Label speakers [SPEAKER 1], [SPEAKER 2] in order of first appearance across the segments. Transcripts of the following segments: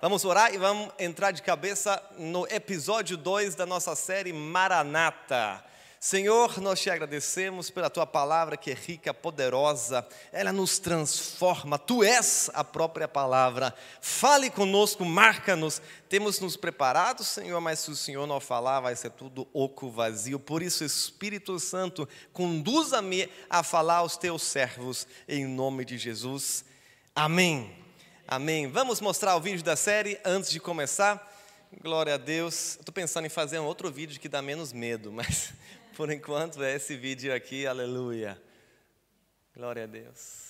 [SPEAKER 1] Vamos orar e vamos entrar de cabeça no episódio 2 da nossa série Maranata. Senhor, nós te agradecemos pela tua palavra que é rica, poderosa, ela nos transforma, tu és a própria palavra. Fale conosco, marca-nos. Temos nos preparado, Senhor, mas se o Senhor não falar, vai ser tudo oco vazio. Por isso, Espírito Santo, conduza-me a falar aos teus servos, em nome de Jesus. Amém. Amém. Vamos mostrar o vídeo da série antes de começar. Glória a Deus. Estou pensando em fazer um outro vídeo que dá menos medo, mas por enquanto é esse vídeo aqui, aleluia. Glória a Deus.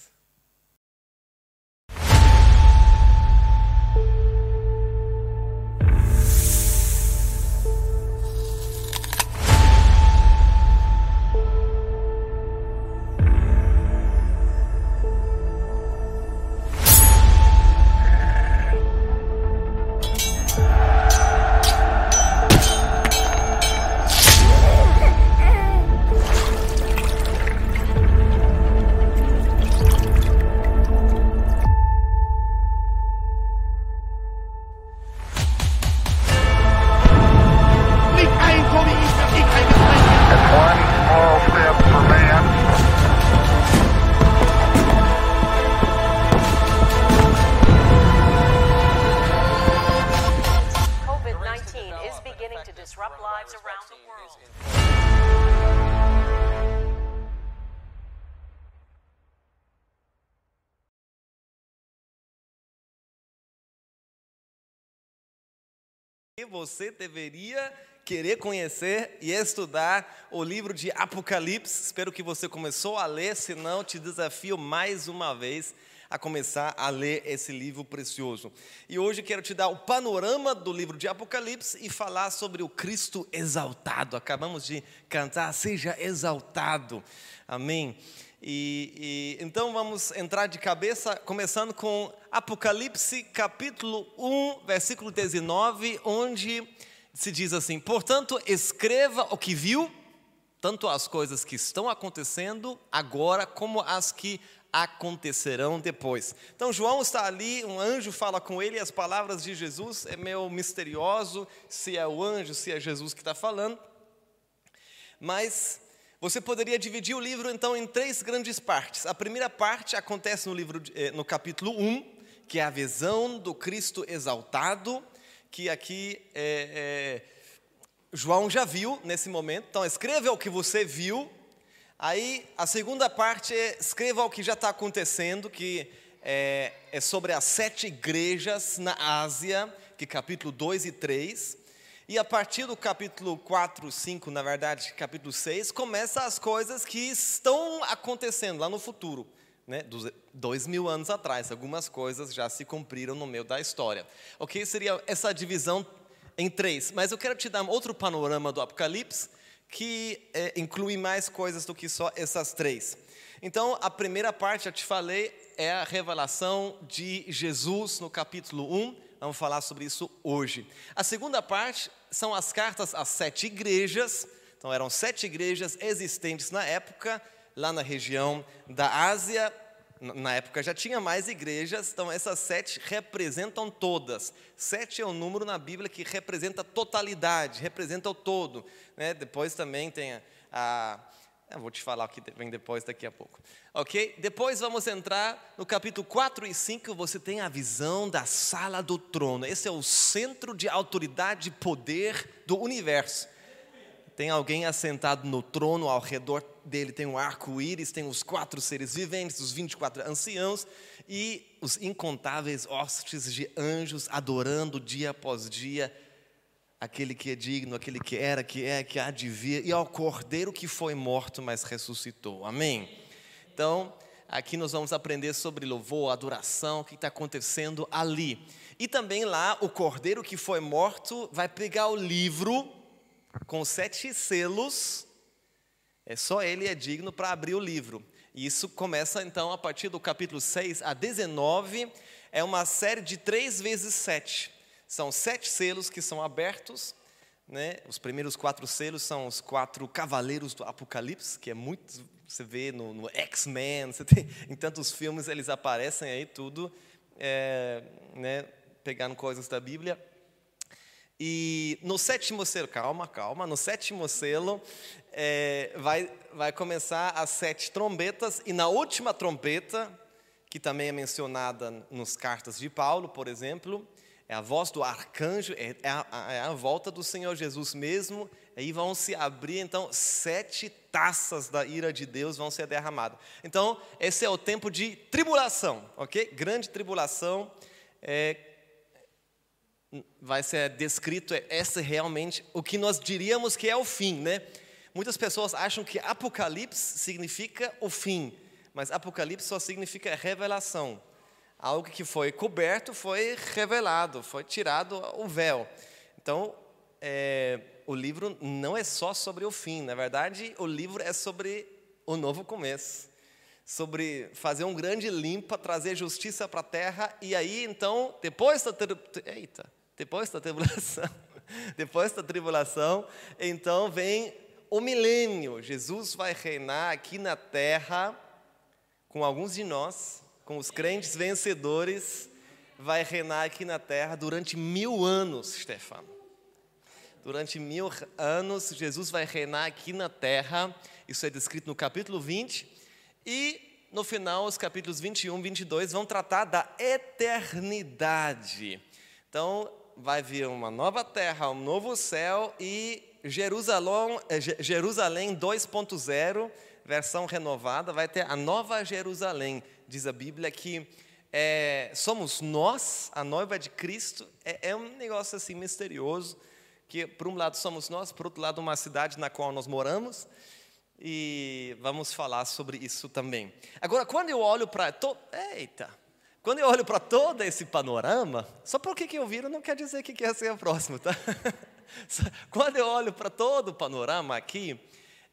[SPEAKER 1] Você deveria querer conhecer e estudar o livro de Apocalipse. Espero que você começou a ler, se não, te desafio mais uma vez a começar a ler esse livro precioso. E hoje quero te dar o panorama do livro de Apocalipse e falar sobre o Cristo exaltado. Acabamos de cantar, seja exaltado. Amém. E, e, então vamos entrar de cabeça, começando com Apocalipse capítulo 1, versículo 19, onde se diz assim: Portanto, escreva o que viu, tanto as coisas que estão acontecendo agora, como as que acontecerão depois. Então João está ali, um anjo fala com ele, as palavras de Jesus é meio misterioso se é o anjo, se é Jesus que está falando. Mas você poderia dividir o livro então em três grandes partes. A primeira parte acontece no livro eh, no capítulo 1, que é a visão do Cristo exaltado, que aqui é, é, João já viu nesse momento. Então escreva o que você viu. Aí a segunda parte é escreva o que já está acontecendo, que é, é sobre as sete igrejas na Ásia, que capítulo 2 e 3. E a partir do capítulo 4, 5, na verdade, capítulo 6, começa as coisas que estão acontecendo lá no futuro. Né, dois mil anos atrás, algumas coisas já se cumpriram no meio da história. Ok? Seria essa divisão em três. Mas eu quero te dar outro panorama do Apocalipse que é, inclui mais coisas do que só essas três. Então, a primeira parte, eu te falei, é a revelação de Jesus no capítulo 1. Vamos falar sobre isso hoje. A segunda parte são as cartas às sete igrejas. Então, eram sete igrejas existentes na época, lá na região da Ásia. Na época já tinha mais igrejas, então essas sete representam todas. Sete é um número na Bíblia que representa totalidade, representa o todo. Né? Depois também tem a, a eu vou te falar o que vem depois daqui a pouco. Ok? Depois vamos entrar no capítulo 4 e 5. Você tem a visão da sala do trono. Esse é o centro de autoridade e poder do universo. Tem alguém assentado no trono, ao redor dele tem um arco-íris, tem os quatro seres viventes, os 24 anciãos e os incontáveis hostes de anjos adorando dia após dia aquele que é digno, aquele que era, que é, que há de vir, e ao cordeiro que foi morto, mas ressuscitou. Amém? Então, aqui nós vamos aprender sobre louvor, adoração, o que está acontecendo ali. E também lá, o cordeiro que foi morto vai pegar o livro com sete selos, é só ele é digno para abrir o livro. E isso começa então a partir do capítulo 6 a 19, é uma série de três vezes sete. São sete selos que são abertos. Né? Os primeiros quatro selos são os quatro cavaleiros do Apocalipse, que é muito. Você vê no, no X-Men, em tantos filmes eles aparecem aí tudo. É, né? pegando coisas da Bíblia. E no sétimo selo, calma, calma, no sétimo selo é, vai, vai começar as sete trombetas, e na última trombeta, que também é mencionada nos cartas de Paulo, por exemplo, é a voz do arcanjo, é, é a, é a volta do Senhor Jesus mesmo, aí vão se abrir, então, sete taças da ira de Deus vão ser derramadas. Então, esse é o tempo de tribulação, ok? Grande tribulação. É, vai ser descrito é esse realmente o que nós diríamos que é o fim, né? Muitas pessoas acham que Apocalipse significa o fim, mas Apocalipse só significa revelação. Algo que foi coberto foi revelado, foi tirado o véu. Então, é, o livro não é só sobre o fim, na verdade, o livro é sobre o novo começo sobre fazer um grande limpa, trazer justiça para a terra, e aí então, depois da eita, depois da tribulação, depois da tribulação, então vem o milênio. Jesus vai reinar aqui na terra com alguns de nós, com os crentes vencedores, vai reinar aqui na terra durante mil anos, Stefano. Durante mil anos, Jesus vai reinar aqui na terra. Isso é descrito no capítulo 20. E no final, os capítulos 21 e 22 vão tratar da eternidade. Então, vai vir uma nova terra, um novo céu e Jerusalém, eh, Jerusalém 2.0, versão renovada, vai ter a nova Jerusalém. Diz a Bíblia que é, somos nós, a noiva de Cristo. É, é um negócio assim misterioso, que por um lado somos nós, por outro lado uma cidade na qual nós moramos. E vamos falar sobre isso também. Agora, quando eu olho para. Eita! Quando eu olho para todo esse panorama, só porque que eu viro não quer dizer que quer ser o próximo, tá? Quando eu olho para todo o panorama aqui,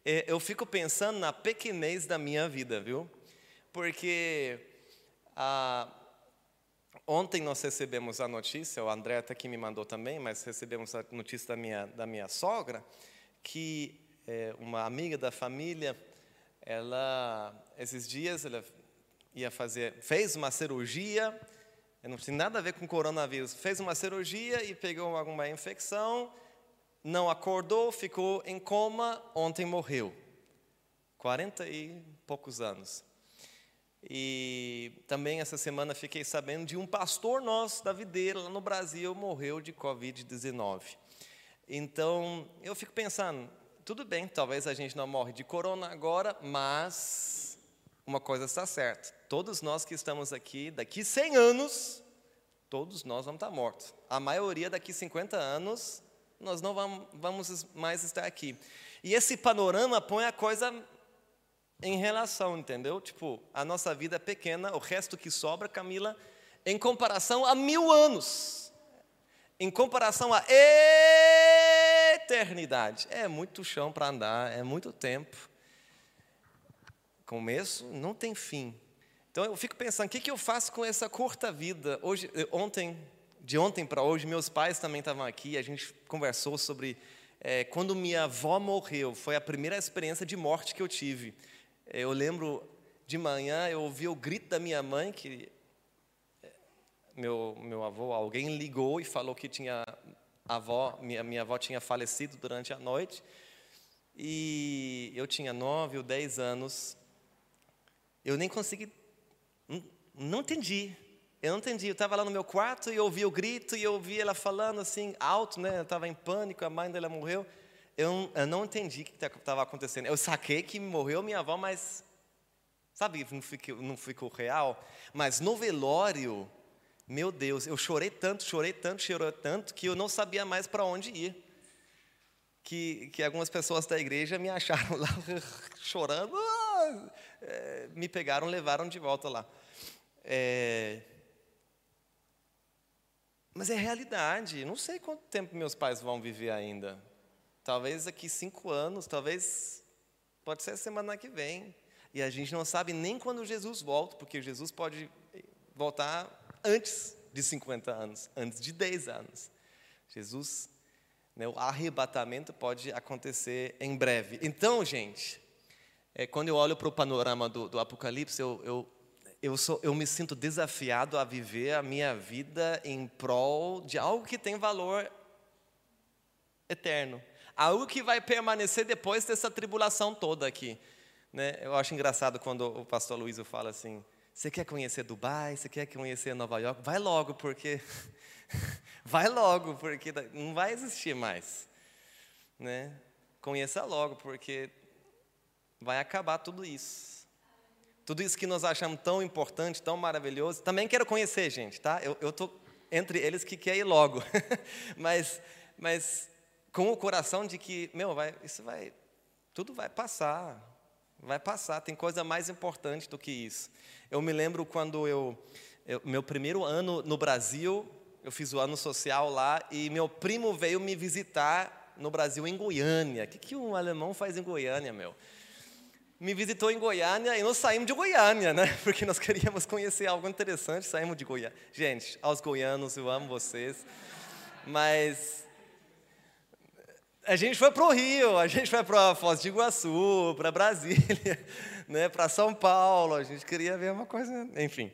[SPEAKER 1] é, eu fico pensando na pequenez da minha vida, viu? Porque ah, ontem nós recebemos a notícia, o André até que me mandou também, mas recebemos a notícia da minha, da minha sogra, que é, uma amiga da família, ela, esses dias, ela ia fazer, fez uma cirurgia, não tem nada a ver com coronavírus, fez uma cirurgia e pegou alguma infecção, não acordou, ficou em coma, ontem morreu. 40 e poucos anos. E também essa semana fiquei sabendo de um pastor nosso da videira lá no Brasil morreu de Covid-19. Então, eu fico pensando, tudo bem, talvez a gente não morre de corona agora, mas uma coisa está certa: todos nós que estamos aqui, daqui 100 anos, todos nós vamos estar mortos. A maioria daqui 50 anos, nós não vamos mais estar aqui. E esse panorama põe a coisa em relação, entendeu? Tipo, a nossa vida é pequena, o resto que sobra, Camila, em comparação a mil anos, em comparação à eternidade. É muito chão para andar, é muito tempo começo não tem fim. Então eu fico pensando, o que, que eu faço com essa curta vida? Hoje, ontem, de ontem para hoje, meus pais também estavam aqui, a gente conversou sobre é, quando minha avó morreu, foi a primeira experiência de morte que eu tive. Eu lembro de manhã, eu ouvi o grito da minha mãe, que é, meu, meu avô, alguém ligou e falou que tinha avó, minha, minha avó tinha falecido durante a noite. E eu tinha nove ou dez anos eu nem consegui, não, não entendi. Eu não entendi. Eu estava lá no meu quarto e ouvi o grito e ouvi ela falando assim, alto, né? Estava em pânico, a mãe dela morreu. Eu, eu não entendi o que estava acontecendo. Eu saquei que morreu minha avó, mas, sabe, não ficou, não ficou real. Mas no velório, meu Deus, eu chorei tanto, chorei tanto, chorei tanto, que eu não sabia mais para onde ir. Que, que algumas pessoas da igreja me acharam lá chorando. Ah! é, me pegaram, levaram de volta lá. É, mas é realidade. Não sei quanto tempo meus pais vão viver ainda. Talvez daqui cinco anos, talvez pode ser semana que vem. E a gente não sabe nem quando Jesus volta, porque Jesus pode voltar antes de 50 anos, antes de 10 anos. Jesus, né, o arrebatamento pode acontecer em breve. Então, gente, é, quando eu olho para o panorama do, do Apocalipse, eu, eu, eu, sou, eu me sinto desafiado a viver a minha vida em prol de algo que tem valor eterno, algo que vai permanecer depois dessa tribulação toda aqui. Né? Eu acho engraçado quando o pastor Luiz fala assim: você quer conhecer Dubai? Você quer conhecer Nova York? Vai logo, porque vai logo, porque não vai existir mais, né? Conheça logo, porque vai acabar tudo isso. Tudo isso que nós achamos tão importante, tão maravilhoso. Também quero conhecer, gente, tá? Eu estou entre eles que quer ir logo. mas, mas com o coração de que, meu, vai, isso vai, tudo vai passar. Vai passar, tem coisa mais importante do que isso. Eu me lembro quando eu, eu meu primeiro ano no Brasil, eu fiz o ano social lá e meu primo veio me visitar no Brasil, em Goiânia. O que, que um alemão faz em Goiânia, meu? me visitou em Goiânia e nós saímos de Goiânia, né? Porque nós queríamos conhecer algo interessante, saímos de Goiânia. Gente, aos goianos, eu amo vocês, mas a gente foi para o Rio, a gente foi para Foz do Iguaçu, para Brasília, né? Para São Paulo, a gente queria ver uma coisa, enfim.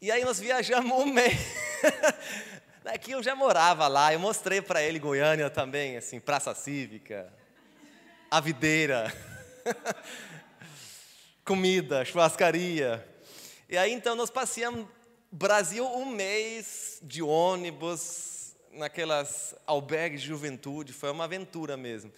[SPEAKER 1] E aí nós viajamos um mês. Daqui eu já morava lá, eu mostrei para ele Goiânia também, assim, Praça Cívica, a videira. Comida, churrascaria. E aí então nós passeamos Brasil um mês de ônibus, naquelas albergues de juventude, foi uma aventura mesmo.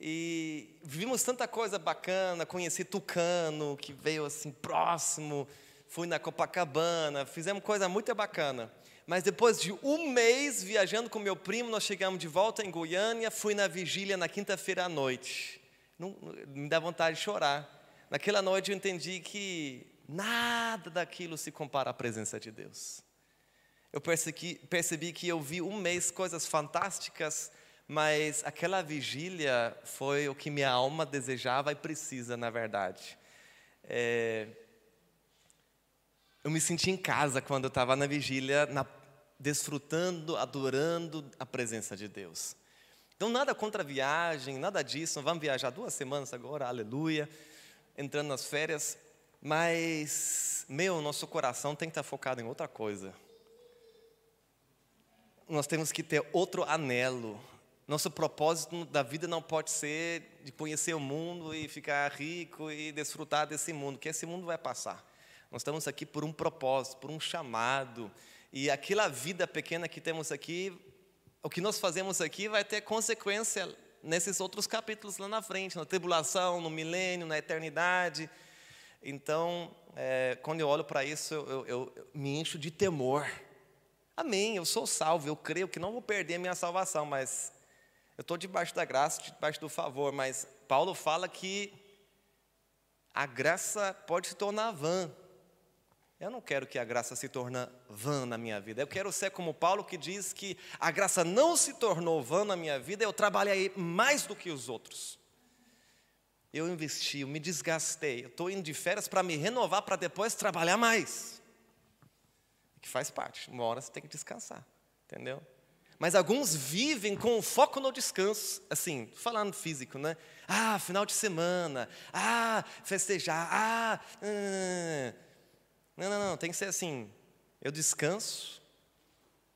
[SPEAKER 1] E vimos tanta coisa bacana, conheci Tucano, que veio assim próximo, fui na Copacabana, fizemos coisa muito bacana. Mas depois de um mês viajando com meu primo, nós chegamos de volta em Goiânia, fui na vigília na quinta-feira à noite não, me dá vontade de chorar. Naquela noite eu entendi que nada daquilo se compara à presença de Deus. Eu percebi, que eu vi um mês coisas fantásticas, mas aquela vigília foi o que minha alma desejava e precisa, na verdade. É, eu me senti em casa quando eu estava na vigília, na, desfrutando, adorando a presença de Deus. Então, nada contra viagem, nada disso. Vamos viajar duas semanas agora, aleluia, entrando nas férias. Mas, meu, nosso coração tem que estar focado em outra coisa. Nós temos que ter outro anelo. Nosso propósito da vida não pode ser de conhecer o mundo e ficar rico e desfrutar desse mundo, que esse mundo vai passar. Nós estamos aqui por um propósito, por um chamado. E aquela vida pequena que temos aqui o que nós fazemos aqui vai ter consequência nesses outros capítulos lá na frente, na tribulação, no milênio, na eternidade. Então, é, quando eu olho para isso, eu, eu, eu, me encho de temor. Amém, eu sou salvo, eu creio que não vou perder a minha salvação, mas eu estou debaixo da graça, debaixo do favor. Mas Paulo fala que a graça pode se tornar vã. Eu não quero que a graça se torne vã na minha vida. Eu quero ser como Paulo que diz que a graça não se tornou vã na minha vida, eu trabalhei mais do que os outros. Eu investi, eu me desgastei, eu estou indo de férias para me renovar para depois trabalhar mais. Que faz parte, uma hora você tem que descansar, entendeu? Mas alguns vivem com foco no descanso, assim, falando físico, né? Ah, final de semana, ah, festejar, ah, hum, não, não, não, tem que ser assim. Eu descanso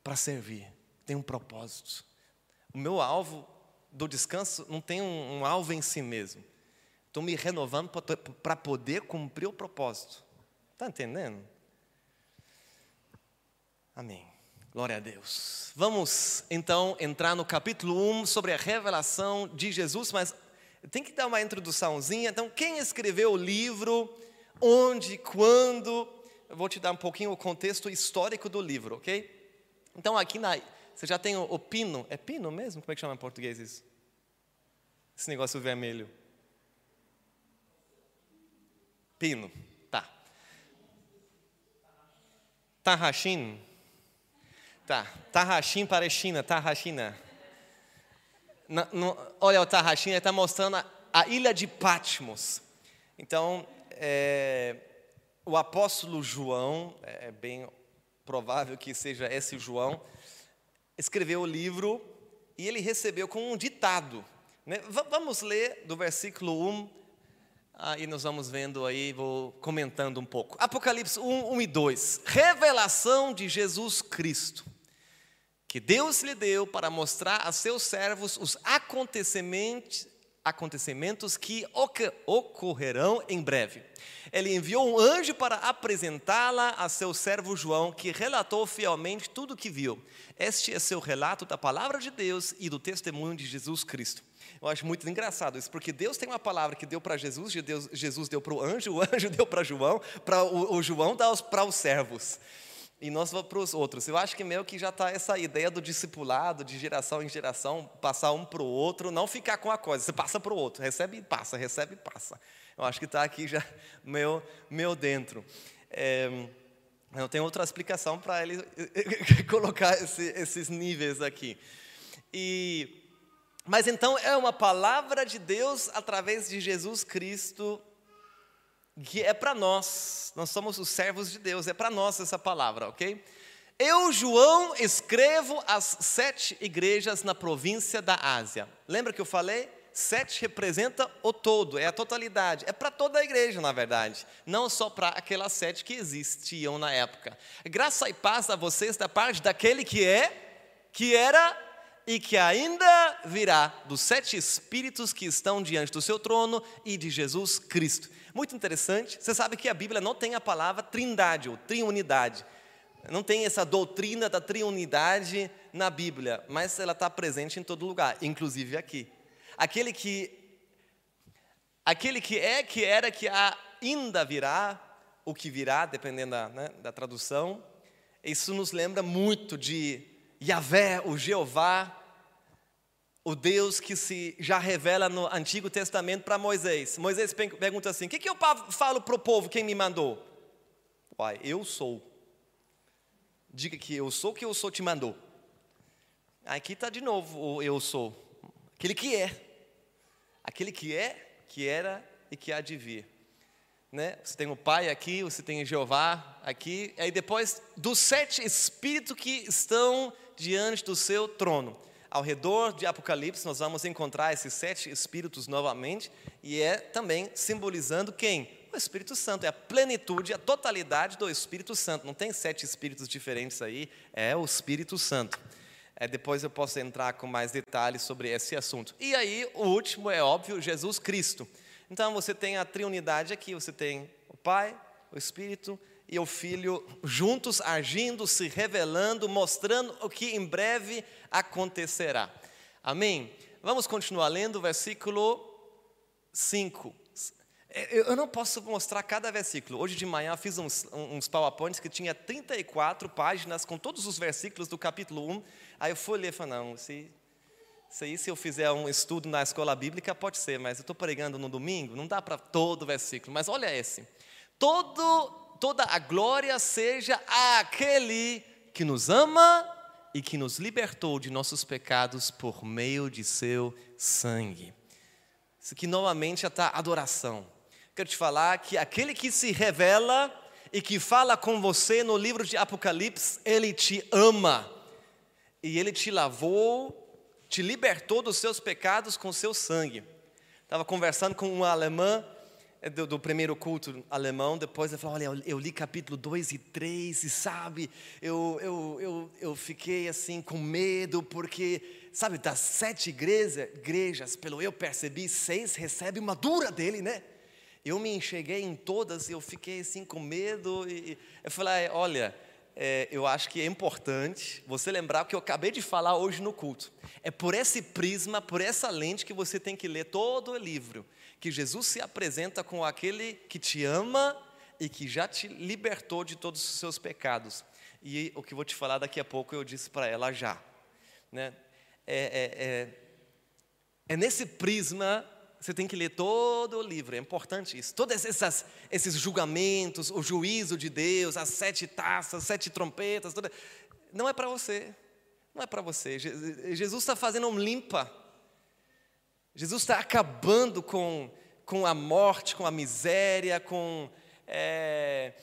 [SPEAKER 1] para servir, tem um propósito. O meu alvo do descanso não tem um, um alvo em si mesmo. Estou me renovando para poder cumprir o propósito. Está entendendo? Amém. Glória a Deus. Vamos então entrar no capítulo 1 sobre a revelação de Jesus, mas tem que dar uma introduçãozinha. Então, quem escreveu o livro, onde, quando, eu vou te dar um pouquinho o contexto histórico do livro, ok? Então aqui na, você já tem o, o pino, é pino mesmo? Como é que chama em português isso? Esse negócio vermelho. Pino, tá. Tarrachim. Tá, Tarrachim para China, Tarrachina. olha, o Tarrachim está mostrando a, a, ilha de Patmos. Então, é, o apóstolo João, é, é bem provável que seja esse João, escreveu o livro e ele recebeu com um ditado. Né? Vamos ler do versículo 1 Aí nós vamos vendo aí, vou comentando um pouco. Apocalipse 1, 1 e 2. Revelação de Jesus Cristo, que Deus lhe deu para mostrar a seus servos os acontecimentos, acontecimentos que ocorrerão em breve. Ele enviou um anjo para apresentá-la a seu servo João, que relatou fielmente tudo o que viu. Este é seu relato da palavra de Deus e do testemunho de Jesus Cristo. Eu acho muito engraçado isso, porque Deus tem uma palavra que deu para Jesus, Jesus deu para o anjo, o anjo deu para João, para o, o João dá para os servos e nós vamos para os outros. Eu acho que meio que já está essa ideia do discipulado, de geração em geração, passar um para o outro, não ficar com a coisa, você passa para o outro, recebe e passa, recebe e passa. Eu acho que está aqui já meu, meu dentro. É, não tem outra explicação para ele colocar esse, esses níveis aqui. E, mas então é uma palavra de Deus através de Jesus Cristo que é para nós, nós somos os servos de Deus, é para nós essa palavra, ok? Eu, João, escrevo as sete igrejas na província da Ásia. Lembra que eu falei? Sete representa o todo, é a totalidade, é para toda a igreja, na verdade, não só para aquelas sete que existiam na época. Graça e paz a vocês da parte daquele que é, que era e que ainda virá, dos sete espíritos que estão diante do seu trono e de Jesus Cristo. Muito interessante. Você sabe que a Bíblia não tem a palavra trindade ou triunidade. Não tem essa doutrina da triunidade na Bíblia, mas ela está presente em todo lugar, inclusive aqui. Aquele que, aquele que é, que era, que ainda virá, o que virá, dependendo da, né, da tradução. Isso nos lembra muito de Yahvé, o Jeová, o Deus que se já revela no Antigo Testamento para Moisés. Moisés pergunta assim: O que, que eu falo para o povo, quem me mandou? Pai, eu sou. Diga que eu sou, que eu sou te mandou. Aqui está de novo o eu sou. Aquele que é. Aquele que é, que era e que há de vir. Né? Você tem o Pai aqui, você tem Jeová aqui, aí depois dos sete espíritos que estão diante do seu trono ao redor de Apocalipse, nós vamos encontrar esses sete espíritos novamente, e é também simbolizando quem? O Espírito Santo, é a plenitude, a totalidade do Espírito Santo. Não tem sete espíritos diferentes aí, é o Espírito Santo. É, depois eu posso entrar com mais detalhes sobre esse assunto. E aí, o último é óbvio, Jesus Cristo. Então você tem a triunidade aqui, você tem o Pai, o Espírito e o Filho juntos agindo, se revelando, mostrando o que em breve acontecerá. Amém? Vamos continuar lendo o versículo 5. Eu não posso mostrar cada versículo. Hoje de manhã fiz uns, uns PowerPoints que tinha 34 páginas com todos os versículos do capítulo 1. Aí eu fui ler e falei, não, se, se se eu fizer um estudo na escola bíblica, pode ser, mas eu estou pregando no domingo, não dá para todo versículo. Mas olha esse. Todo toda a glória seja àquele que nos ama e que nos libertou de nossos pecados por meio de seu sangue. Isso aqui novamente está adoração. Quero te falar que aquele que se revela e que fala com você no livro de Apocalipse, ele te ama. E ele te lavou, te libertou dos seus pecados com seu sangue. Estava conversando com uma alemã é do, do, primeiro culto alemão, depois ele falou, olha, eu, li capítulo 2 e 3 e sabe, eu, eu, eu, eu fiquei assim com medo, porque, sabe, das sete igrejas, igrejas, pelo eu percebi, seis recebem uma dura dele, né? Eu me enxerguei em todas e eu fiquei assim com medo e eu falei, olha, é, eu acho que é importante você lembrar o que eu acabei de falar hoje no culto. É por esse prisma, por essa lente que você tem que ler todo o livro que Jesus se apresenta com aquele que te ama e que já te libertou de todos os seus pecados. E o que vou te falar daqui a pouco eu disse para ela já. Né? É, é, é, é, nesse prisma você tem que ler todo o livro, é importante isso. Todos essas, esses julgamentos, o juízo de Deus, as sete taças, as sete trompetas, toda, não é para você. Não é para você. Jesus está fazendo um limpa Jesus está acabando com, com a morte, com a miséria, com é,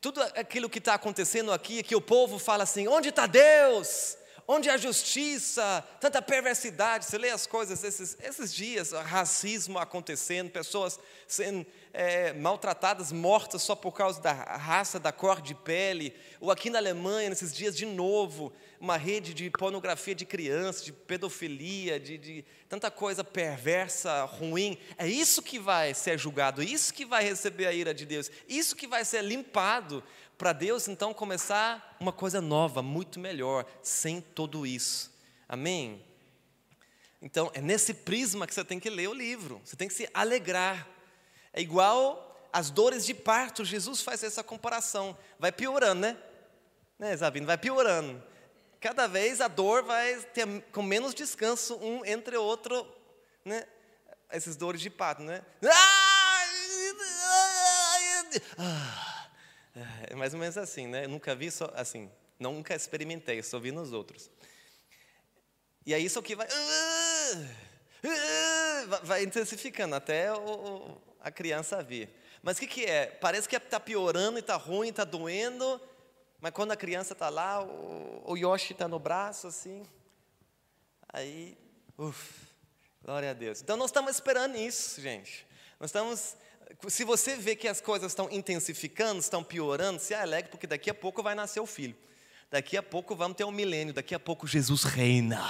[SPEAKER 1] tudo aquilo que está acontecendo aqui, que o povo fala assim: onde está Deus? Onde há justiça, tanta perversidade. Você lê as coisas esses, esses dias, racismo acontecendo, pessoas sendo é, maltratadas, mortas só por causa da raça, da cor de pele. Ou aqui na Alemanha, nesses dias, de novo, uma rede de pornografia de crianças, de pedofilia, de, de tanta coisa perversa, ruim. É isso que vai ser julgado, isso que vai receber a ira de Deus, isso que vai ser limpado para Deus então começar uma coisa nova, muito melhor, sem tudo isso. Amém? Então, é nesse prisma que você tem que ler o livro, você tem que se alegrar. É igual as dores de parto, Jesus faz essa comparação. Vai piorando, né? Né, Zabino? Vai piorando. Cada vez a dor vai ter com menos descanso um entre o outro, né? Essas dores de parto, né? Ah! É mais ou menos assim, né? Eu nunca vi só assim, nunca experimentei, só vi nos outros. E é isso que vai vai intensificando até o, a criança vir. Mas o que, que é? Parece que está piorando, está ruim, está doendo, mas quando a criança está lá, o, o Yoshi está no braço assim, aí, uff, glória a Deus. Então nós estamos esperando isso, gente. Nós estamos se você vê que as coisas estão intensificando, estão piorando, se alegre, porque daqui a pouco vai nascer o filho. Daqui a pouco vamos ter um milênio, daqui a pouco Jesus reina.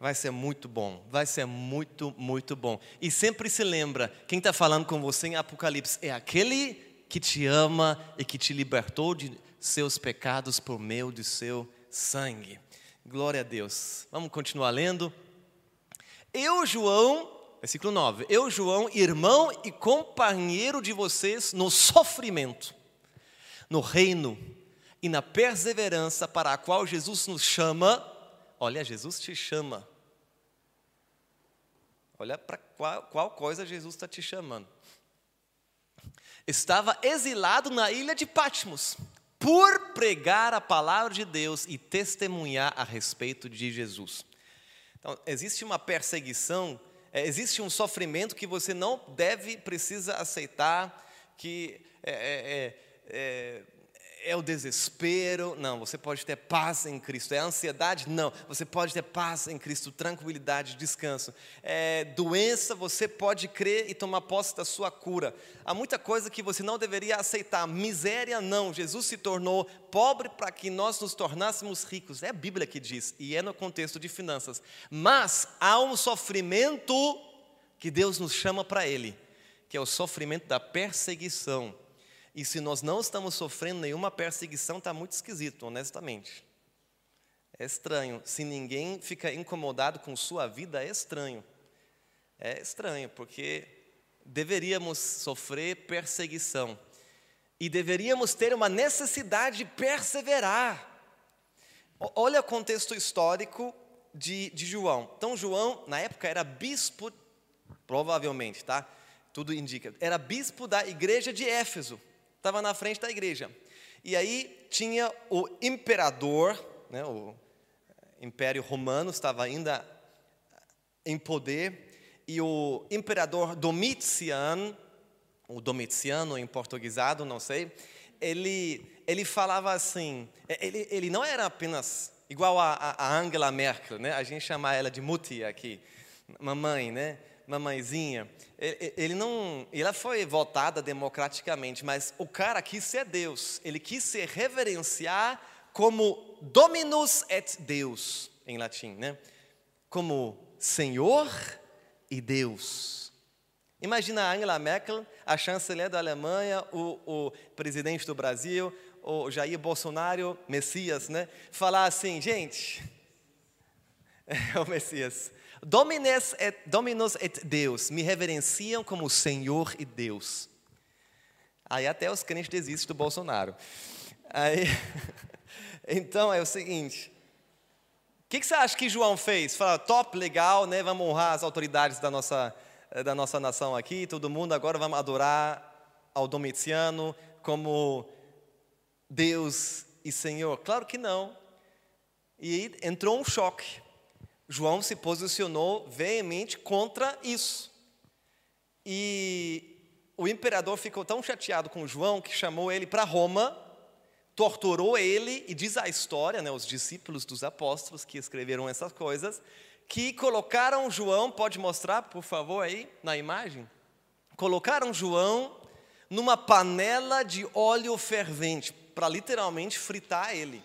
[SPEAKER 1] Vai ser muito bom, vai ser muito, muito bom. E sempre se lembra: quem está falando com você em Apocalipse é aquele que te ama e que te libertou de seus pecados por meio de seu sangue. Glória a Deus. Vamos continuar lendo. Eu, João, Versículo 9: Eu, João, irmão e companheiro de vocês no sofrimento, no reino e na perseverança para a qual Jesus nos chama. Olha, Jesus te chama. Olha para qual, qual coisa Jesus está te chamando. Estava exilado na ilha de Patmos por pregar a palavra de Deus e testemunhar a respeito de Jesus. Então, existe uma perseguição é, existe um sofrimento que você não deve, precisa aceitar, que é, é, é, o desespero. Não, você pode ter paz em Cristo. É ansiedade? Não, você pode ter paz em Cristo, tranquilidade, descanso. É doença, você pode crer e tomar posse da sua cura. Há muita coisa que você não deveria aceitar. Miséria, não. Jesus se tornou pobre para que nós nos tornássemos ricos. É a Bíblia que diz, e é no contexto de finanças. Mas há um sofrimento que Deus nos chama para Ele, que é o sofrimento da perseguição. E se nós não estamos sofrendo nenhuma perseguição, está muito esquisito, honestamente. É estranho. Se ninguém fica incomodado com sua vida, é estranho. É estranho, porque deveríamos sofrer perseguição e deveríamos ter uma necessidade de perseverar. Olha o contexto histórico de, de João. Então, João, na época, era bispo, provavelmente, tá? Tudo indica. Era bispo da igreja de Éfeso. Estava na frente da igreja. E aí tinha o imperador, né, o Império Romano estava ainda em poder, e o imperador Domiciano, o Domiciano em portuguesado, não sei, ele, ele falava assim, ele, ele não era apenas igual a, a Angela Merkel, né? a gente chama ela de Mutti aqui, mamãe, né? Mamãezinha. Ele, não, ela foi votada democraticamente, mas o cara quis ser Deus, ele quis se reverenciar como Dominus et Deus, em latim, né? como Senhor e Deus. Imagina Angela Merkel, a chanceler da Alemanha, o, o presidente do Brasil, o Jair Bolsonaro, Messias, né? Falar assim, gente, é o Messias, Dominus et, Dominus et Deus, me reverenciam como Senhor e Deus. Aí até os crentes desistem do Bolsonaro. Aí, então é o seguinte, o que, que, você acha que João fez? Fala, top, legal, né? Vamos honrar as autoridades da nossa eh, da nossa nação aqui, todo mundo agora vamos adorar ao Domiciano como Deus e Senhor? Claro que não. E entrou um choque. João se posicionou veemente contra isso. E o imperador ficou tão chateado com João que chamou ele para Roma torturou ele, e diz a história, né, os discípulos dos apóstolos que escreveram essas coisas, que colocaram João, pode mostrar, por favor, aí na imagem? Colocaram João numa panela de óleo fervente, para literalmente fritar ele.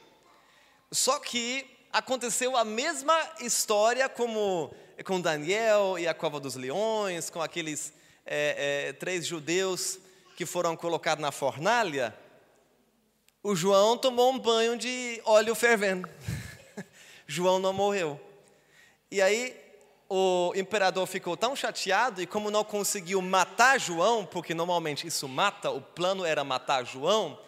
[SPEAKER 1] Só que aconteceu a mesma história como com Daniel e a cova dos leões, com aqueles é, é, três judeus que foram colocados na fornalha. O João tomou um banho de óleo fervendo. João não morreu. E aí o imperador ficou tão chateado e como não conseguiu matar João, porque normalmente isso mata, o plano era matar João,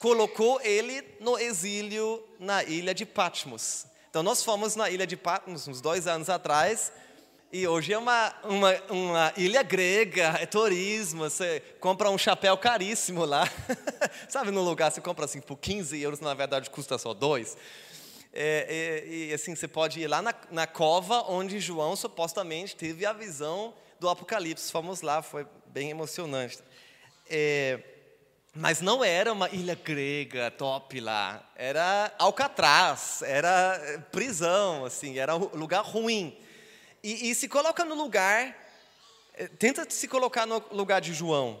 [SPEAKER 1] colocou ele no exílio na ilha de Patmos. Então nós fomos na ilha de Patmos uns dois anos atrás e hoje é uma, uma, uma ilha grega, é turismo, você compra um chapéu caríssimo lá. Sabe, no lugar você compra assim por 15 euros, na verdade custa só dois. É, é, e assim, você pode ir lá na, na cova onde João supostamente teve a visão do Apocalipse. Fomos lá, foi bem emocionante. É, mas não era uma ilha grega top lá, era Alcatraz, era prisão, assim, era um lugar ruim. E, e se coloca no lugar, é, tenta se colocar no lugar de João.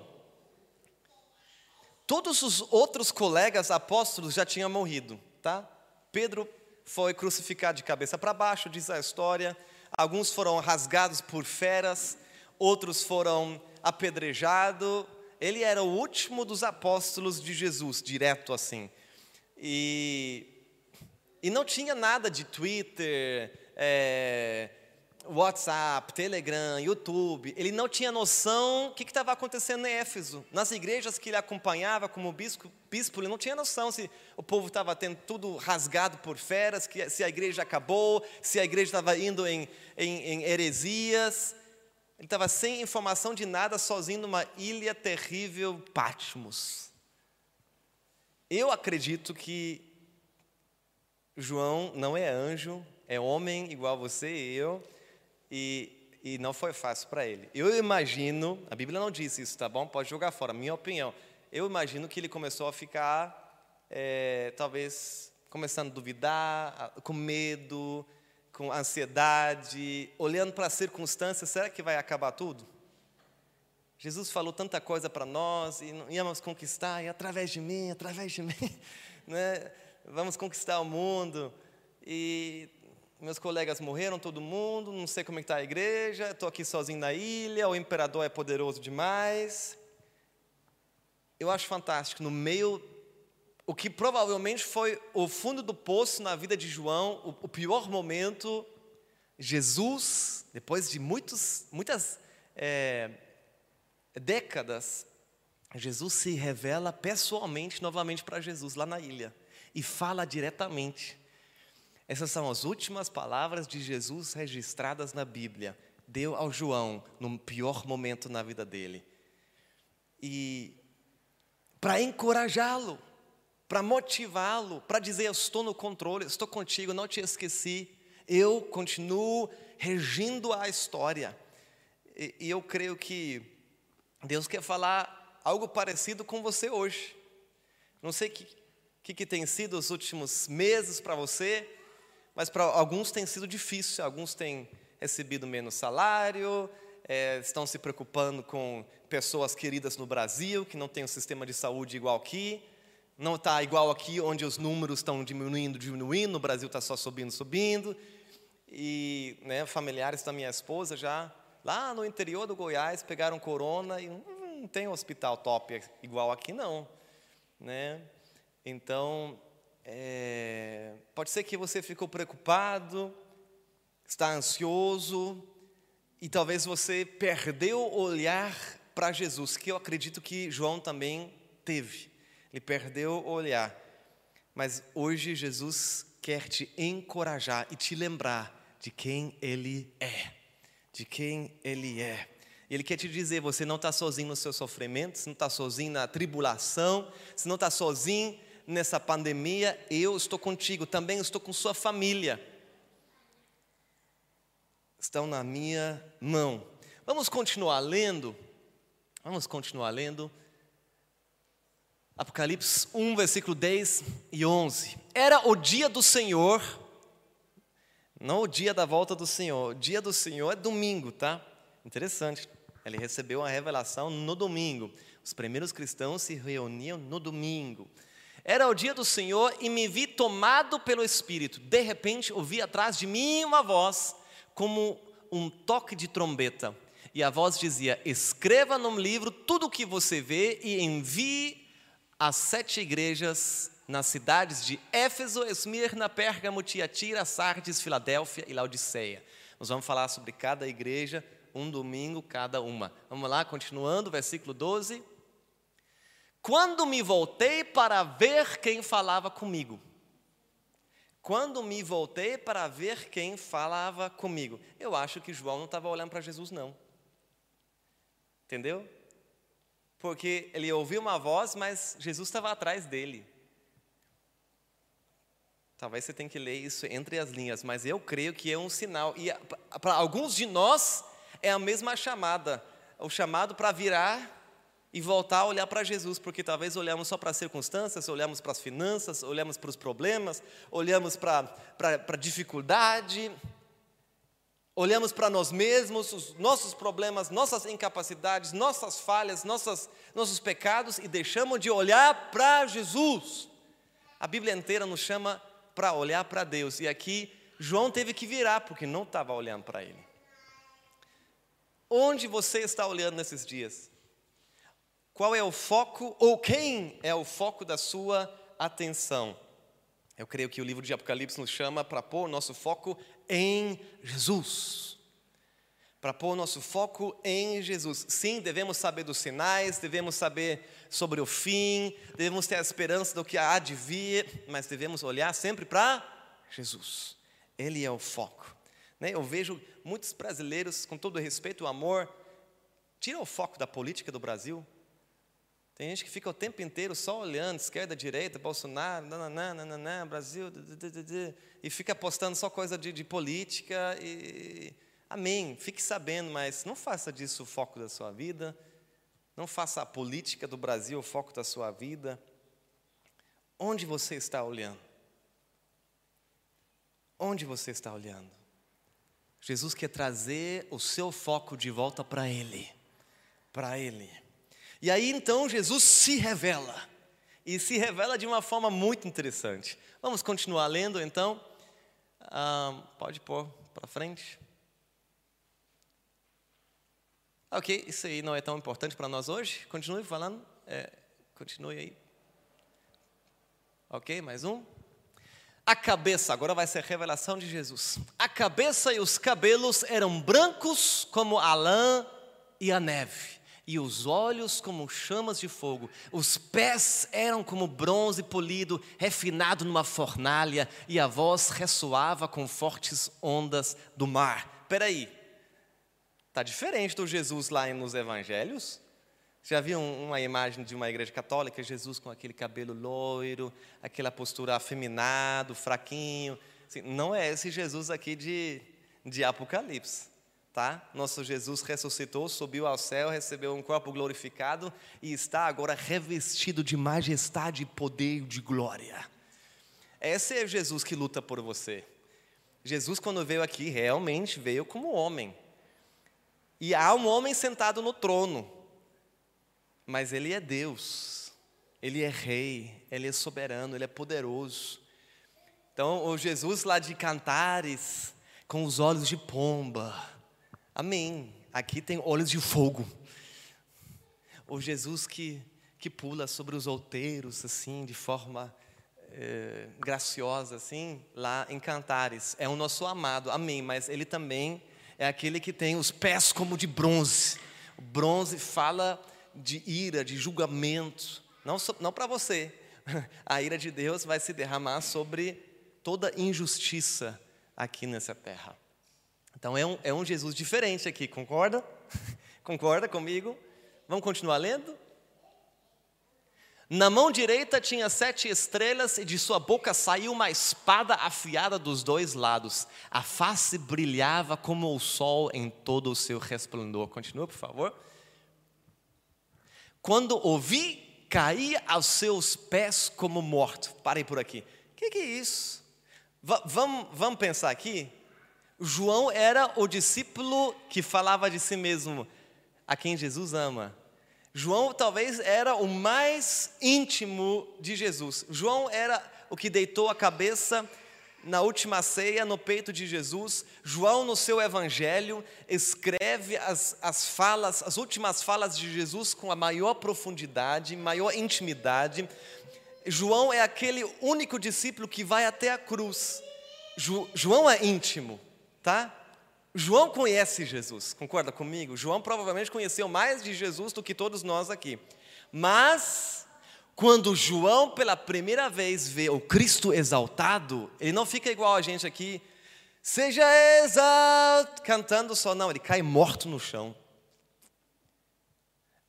[SPEAKER 1] Todos os outros colegas apóstolos já tinham morrido, tá? Pedro foi crucificado de cabeça para baixo, diz a história. Alguns foram rasgados por feras, outros foram apedrejados. Ele era o último dos apóstolos de Jesus, direto assim. E, e não tinha nada de Twitter, é, WhatsApp, Telegram, YouTube, ele não tinha noção do que estava acontecendo em Éfeso. Nas igrejas que ele acompanhava como bispo, bispo ele não tinha noção se o povo estava tendo tudo rasgado por feras, que, se a igreja acabou, se a igreja estava indo em, em, em heresias. Ele estava sem informação de nada, sozinho numa ilha terrível, Patmos. Eu acredito que João não é anjo, é homem igual você e eu e, e não foi fácil para ele. Eu imagino, a Bíblia não disse isso, tá bom? Pode jogar fora, minha opinião. Eu imagino que ele começou a ficar, é, talvez, começando a duvidar, com medo, com ansiedade, olhando para as circunstâncias, será que vai acabar tudo? Jesus falou tanta coisa para nós e íamos conquistar, e através de mim, através de mim, né? vamos conquistar o mundo. E meus colegas morreram, todo mundo, não sei como é está a igreja, estou aqui sozinho na ilha, o imperador é poderoso demais. Eu acho fantástico, no meio, o que provavelmente foi o fundo do poço na vida de João, o, o pior momento, Jesus, depois de muitos, muitas é, décadas, Jesus se revela pessoalmente novamente para Jesus lá na ilha e fala diretamente. Essas são as últimas palavras de Jesus registradas na Bíblia. Deu ao João no pior momento na vida dele. E para encorajá-lo, para motivá-lo, para dizer: Eu estou no controle, estou contigo, não te esqueci, eu continuo regindo a história. E, e eu creio que Deus quer falar algo parecido com você hoje. Não sei o que, que, que tem sido os últimos meses para você, mas para alguns tem sido difícil, alguns têm recebido menos salário, é, estão se preocupando com pessoas queridas no Brasil, que não tem um sistema de saúde igual aqui, não está igual aqui, onde os números estão diminuindo, diminuindo, no Brasil está só subindo, subindo, e né, familiares da minha esposa já, lá no interior do Goiás, pegaram corona e não tem hospital top igual aqui não, né? Então, é, pode ser que você ficou preocupado, está ansioso, e talvez você perdeu o olhar para Jesus, que eu acredito que João também teve. Ele perdeu o olhar. Mas hoje Jesus quer te encorajar e te lembrar de quem Ele é. De quem Ele é. Ele quer te dizer: você não está sozinho no seu sofrimento, você não está sozinho na tribulação, você não está sozinho nessa pandemia, eu estou contigo, também estou com sua família. Estão na minha mão. Vamos continuar lendo? Vamos continuar lendo. Apocalipse 1, versículo 10 e 11. Era o dia do Senhor, não o dia da volta do Senhor, o dia do Senhor é domingo, tá? Interessante. Ele recebeu a revelação no domingo. Os primeiros cristãos se reuniam no domingo. Era o dia do Senhor e me vi tomado pelo Espírito. De repente, ouvi atrás de mim uma voz, como um toque de trombeta. E a voz dizia: Escreva num livro tudo o que você vê e envie as sete igrejas nas cidades de Éfeso, Esmirna, Pérgamo, Tiatira, Sardes, Filadélfia e Laodiceia. Nós vamos falar sobre cada igreja, um domingo cada uma. Vamos lá, continuando, versículo 12. Quando me voltei para ver quem falava comigo. Quando me voltei para ver quem falava comigo. Eu acho que João não estava olhando para Jesus, não. Entendeu? Porque ele ouviu uma voz, mas Jesus estava atrás dele. Talvez você tenha que ler isso entre as linhas, mas eu creio que é um sinal. E para alguns de nós é a mesma chamada, o chamado para virar e voltar a olhar para Jesus, porque talvez olhamos só para as circunstâncias, olhamos para as finanças, olhamos para os problemas, olhamos para, para, para a dificuldade, olhamos para nós mesmos, os nossos problemas, nossas incapacidades, nossas falhas, nossas, nossos pecados e deixamos de olhar para Jesus. A Bíblia inteira nos chama para olhar para Deus e aqui João teve que virar porque não estava olhando para Ele. Onde você está olhando nesses dias? Qual é o foco ou quem é o foco da sua atenção? Eu creio que o livro de Apocalipse nos chama para pôr nosso foco em Jesus. Para pôr nosso foco em Jesus. Sim, devemos saber dos sinais, devemos saber sobre o fim, devemos ter a esperança do que há de vir, mas devemos olhar sempre para Jesus. Ele é o foco. Né? Eu vejo muitos brasileiros, com todo respeito e o amor, tiram o foco da política do Brasil, tem gente que fica o tempo inteiro só olhando, esquerda, direita, Bolsonaro, nananã, nananã, Brasil, e fica postando só coisa de, de política. E, amém, fique sabendo, mas não faça disso o foco da sua vida. Não faça a política do Brasil o foco da sua vida. Onde você está olhando? Onde você está olhando? Jesus quer trazer o seu foco de volta para Ele. Para Ele. E aí então Jesus se revela. E se revela de uma forma muito interessante. Vamos continuar lendo então. Ah, pode pôr para frente. Ok, isso aí não é tão importante para nós hoje. Continue falando. É, continue aí. Ok, mais um. A cabeça, agora vai ser a revelação de Jesus. A cabeça e os cabelos eram brancos como a lã e a neve e os olhos como chamas de fogo, os pés eram como bronze polido, refinado numa fornalha, e a voz ressoava com fortes ondas do mar. Peraí, está diferente do Jesus lá nos evangelhos? Já viu uma imagem de uma igreja católica, Jesus com aquele cabelo loiro, aquela postura afeminado, fraquinho? Assim, não é esse Jesus aqui de, de Apocalipse tá? Nosso Jesus ressuscitou, subiu ao céu, recebeu um corpo glorificado e está agora revestido de majestade, poder e de glória. Esse é Jesus que luta por você. Jesus, quando veio aqui, realmente veio como homem. E há um homem sentado no trono, mas ele é Deus, ele é rei, ele é soberano, ele é poderoso. Então, o Jesus lá de cantares, com os olhos de pomba, Amém. Aqui tem olhos de fogo. O Jesus que, que pula sobre os outeiros, assim, de forma é, graciosa, assim, lá em Cantares. É o nosso amado, amém. Mas ele também é aquele que tem os pés como de bronze. O bronze fala de ira, de julgamento. Não, não para você. A ira de Deus vai se derramar sobre toda injustiça aqui nessa terra. Então é um, é um Jesus diferente aqui, concorda? concorda comigo? Vamos continuar lendo? Na mão direita tinha sete estrelas e de sua boca saiu uma espada afiada dos dois lados. A face brilhava como o sol em todo o seu resplendor. Continua, por favor. Quando ouvi, caí aos seus pés como morto. Parei por aqui. O que, que, é isso? V vamos, vamos pensar aqui? João era o discípulo que falava de si mesmo, a quem Jesus ama. João talvez era o mais íntimo de Jesus. João era o que deitou a cabeça na última ceia no peito de Jesus. João, no seu evangelho, escreve as, as falas, as últimas falas de Jesus com a maior profundidade, maior intimidade. João é aquele único discípulo que vai até a cruz. Jo, João é íntimo, tá? João conhece Jesus, concorda comigo? João provavelmente conheceu mais de Jesus do que todos nós aqui. Mas, quando João pela primeira vez vê o Cristo exaltado, ele não fica igual a gente aqui, seja exaltado, cantando só, não, ele cai morto no chão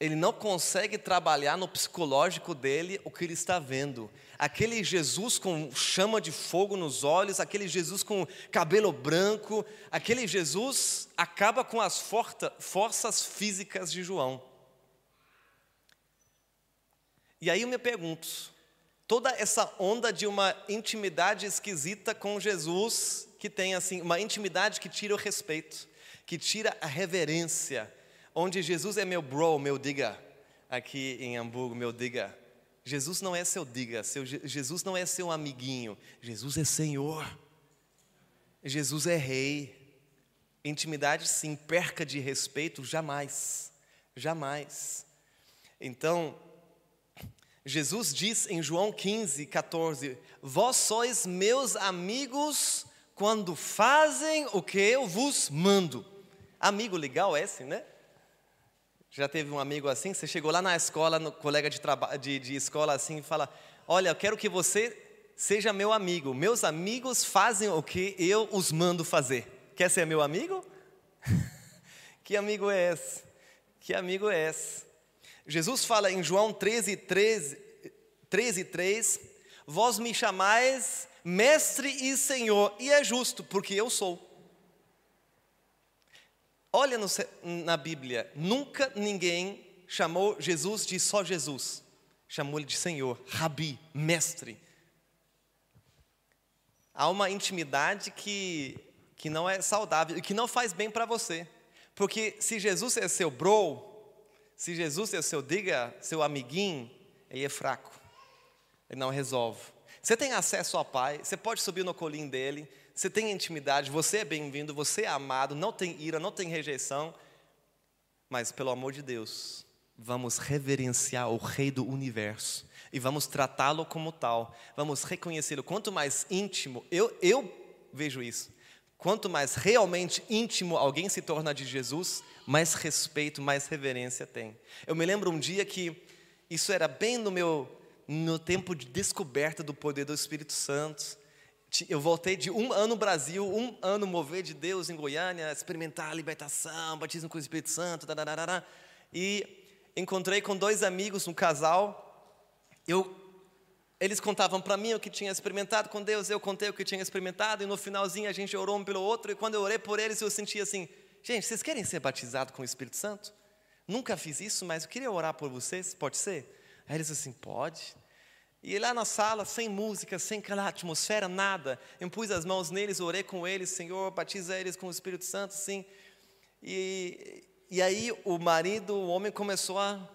[SPEAKER 1] ele não consegue trabalhar no psicológico dele o que ele está vendo. Aquele Jesus com chama de fogo nos olhos, aquele Jesus com cabelo branco, aquele Jesus acaba com as forças físicas de João. E aí eu me pergunto, toda essa onda de uma intimidade esquisita com Jesus, que tem assim, uma intimidade que tira o respeito, que tira a reverência, onde Jesus é meu bro, meu diga, aqui em Hamburgo, meu diga. Jesus não é seu diga, seu, Jesus não é seu amiguinho, Jesus é Senhor, Jesus é Rei. Intimidade, sim, perca de respeito, jamais, jamais. Então, Jesus diz em João 15, 14: Vós sois meus amigos quando fazem o que eu vos mando. Amigo legal esse, né? Já teve um amigo assim? Você chegou lá na escola, no colega de, de, de escola assim, e fala: Olha, eu quero que você seja meu amigo. Meus amigos fazem o que eu os mando fazer. Quer ser meu amigo? que amigo é esse? Que amigo é esse? Jesus fala em João 13, 13, 13, 3: Vós me chamais mestre e senhor, e é justo, porque eu sou. Olha no, na Bíblia, nunca ninguém chamou Jesus de só Jesus. Chamou ele de Senhor, Rabi, mestre. Há uma intimidade que, que não é saudável e que não faz bem para você. Porque se Jesus é seu bro, se Jesus é seu diga, seu amiguinho, ele é fraco. Ele não resolve. Você tem acesso ao Pai, você pode subir no colinho dele, você tem intimidade, você é bem-vindo, você é amado, não tem ira, não tem rejeição. Mas, pelo amor de Deus, vamos reverenciar o Rei do universo e vamos tratá-lo como tal, vamos reconhecê-lo. Quanto mais íntimo, eu, eu vejo isso, quanto mais realmente íntimo alguém se torna de Jesus, mais respeito, mais reverência tem. Eu me lembro um dia que isso era bem no meu no tempo de descoberta do poder do Espírito Santo eu voltei de um ano no Brasil, um ano mover de Deus em Goiânia, experimentar a libertação, batismo com o Espírito Santo, e encontrei com dois amigos, um casal. Eu, eles contavam para mim o que tinha experimentado com Deus, eu contei o que tinha experimentado, e no finalzinho a gente orou um pelo outro, e quando eu orei por eles, eu senti assim: gente, vocês querem ser batizados com o Espírito Santo? Nunca fiz isso, mas eu queria orar por vocês, pode ser? Aí eles assim: pode. E lá na sala, sem música, sem aquela atmosfera, nada. Eu pus as mãos neles, orei com eles, Senhor, batiza eles com o Espírito Santo, sim. E, e aí o marido, o homem começou a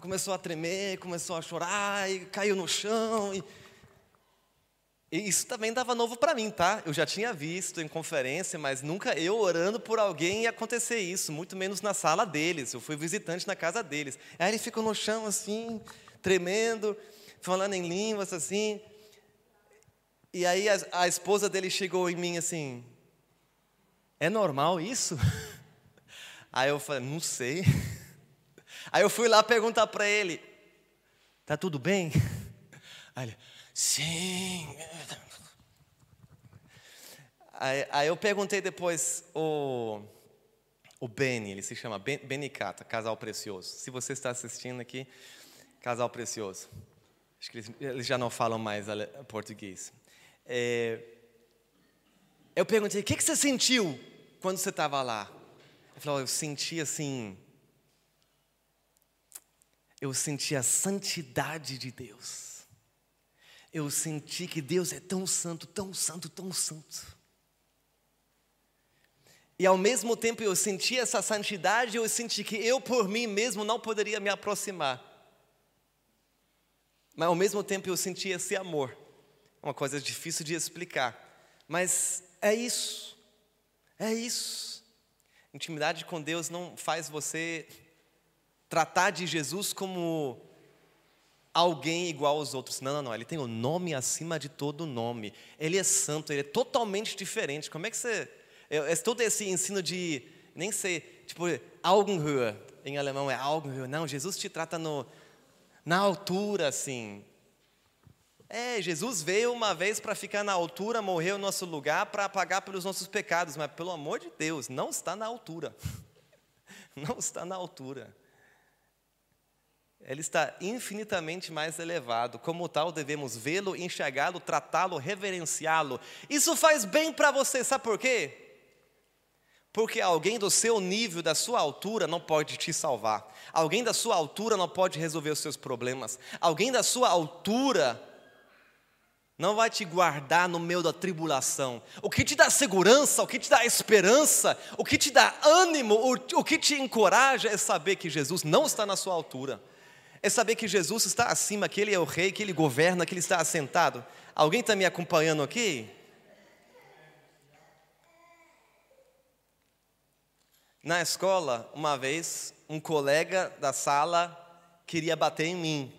[SPEAKER 1] começou a tremer, começou a chorar e caiu no chão. E, e isso também dava novo para mim, tá? Eu já tinha visto em conferência, mas nunca eu orando por alguém ia acontecer isso, muito menos na sala deles. Eu fui visitante na casa deles. Aí ele ficou no chão assim, tremendo, falando em línguas assim. E aí a, a esposa dele chegou em mim assim: É normal isso? Aí eu falei: Não sei. Aí eu fui lá perguntar para ele: Tá tudo bem? Aí ele: Sim. Aí, aí eu perguntei depois o o Benny, ele se chama ben, Benicata, casal precioso. Se você está assistindo aqui, Casal precioso. Acho que eles, já não falam mais português. É, eu perguntei, o que, que você sentiu quando você estava lá? Ele falou, eu senti assim. eu senti a santidade de Deus. Eu senti que Deus é tão santo, tão santo, tão santo. E ao mesmo tempo eu senti essa santidade, eu senti que eu por mim mesmo não poderia me aproximar. Mas ao mesmo tempo eu senti esse amor. Uma coisa difícil de explicar. Mas é isso. É isso. Intimidade com Deus não faz você tratar de Jesus como alguém igual aos outros. Não, não, não. Ele tem o um nome acima de todo nome. Ele é santo, ele é totalmente diferente. Como é que você. É, é todo esse ensino de. Nem sei, tipo, Augenhöhe. Em alemão é Augenhöhe. Não, Jesus te trata no, na altura, assim. É, Jesus veio uma vez para ficar na altura, morreu no nosso lugar para pagar pelos nossos pecados, mas pelo amor de Deus, não está na altura. Não está na altura ele está infinitamente mais elevado. Como tal, devemos vê-lo, enxergá-lo, tratá-lo, reverenciá-lo. Isso faz bem para você, sabe por quê? Porque alguém do seu nível, da sua altura, não pode te salvar. Alguém da sua altura não pode resolver os seus problemas. Alguém da sua altura não vai te guardar no meio da tribulação. O que te dá segurança, o que te dá esperança, o que te dá ânimo, o, que te encoraja é saber que Jesus não está na sua altura é saber que Jesus está acima, que Ele é o Rei, que Ele governa, que Ele está assentado. Alguém está me acompanhando aqui? Na escola, uma vez, um colega da sala queria bater em mim.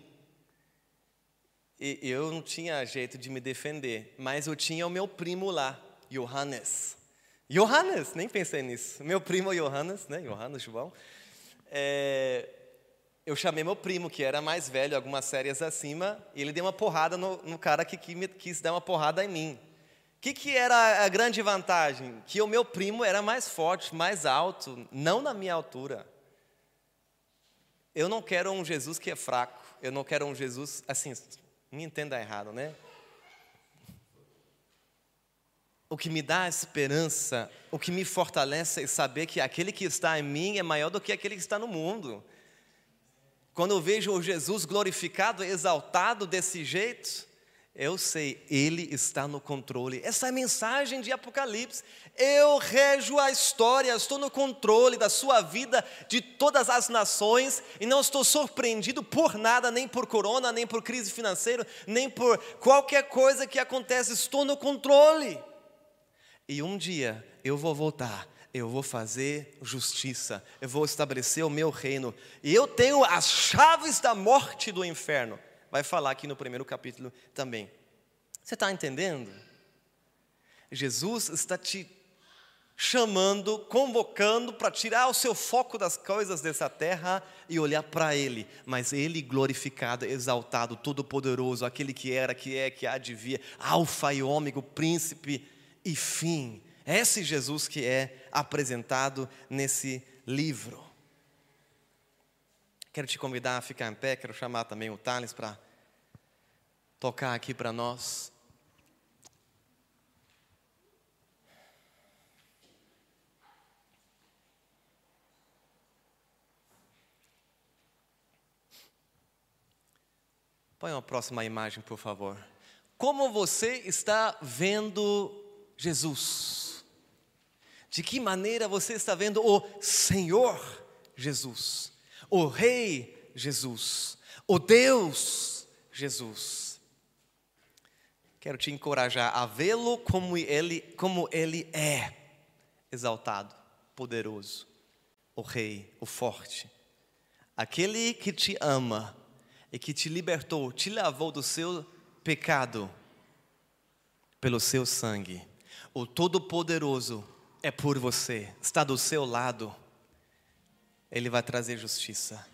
[SPEAKER 1] E eu não tinha jeito de me defender, mas eu tinha o meu primo lá, Johannes. Johannes, nem pensei nisso. Meu primo Johannes, né? Johannes João. É, eu chamei meu primo, que era mais velho, algumas séries acima, e ele deu uma porrada no, no cara que, que me, quis dar uma porrada em mim. Que, que era a grande vantagem? Que o meu primo era mais forte, mais alto, não na minha altura. Eu não quero um Jesus que é fraco, eu não quero um Jesus, assim, me entenda errado, né? O que me dá esperança, o que me fortalece é saber que aquele que está em mim é maior do que aquele que está no mundo. Quando eu vejo o Jesus glorificado, exaltado desse jeito, eu sei, Ele está no controle. Essa é a mensagem de Apocalipse. Eu rejo a história, estou no controle da sua vida, de todas as nações, e não estou surpreendido por nada, nem por corona, nem por crise financeira, nem por qualquer coisa que acontece, estou no controle. E um dia eu vou voltar eu vou fazer justiça, eu vou estabelecer o meu reino, e eu tenho as chaves da morte do inferno. Vai falar aqui no primeiro capítulo também. Você está entendendo? Jesus está te chamando, convocando para tirar o seu foco das coisas dessa terra e olhar para Ele, mas Ele glorificado, exaltado, todo-poderoso, aquele que era, que é, que há de vir, Alfa e Ômega, príncipe e fim. Esse Jesus que é apresentado nesse livro. Quero te convidar a ficar em pé, quero chamar também o Thales para tocar aqui para nós. Põe a próxima imagem, por favor. Como você está vendo Jesus? De que maneira você está vendo o Senhor Jesus, o Rei Jesus, o Deus Jesus? Quero te encorajar a vê-lo como ele, como ele é, exaltado, poderoso, o Rei, o forte, aquele que te ama e que te libertou, te lavou do seu pecado pelo seu sangue, o Todo-Poderoso é por você, está do seu lado, Ele vai trazer justiça.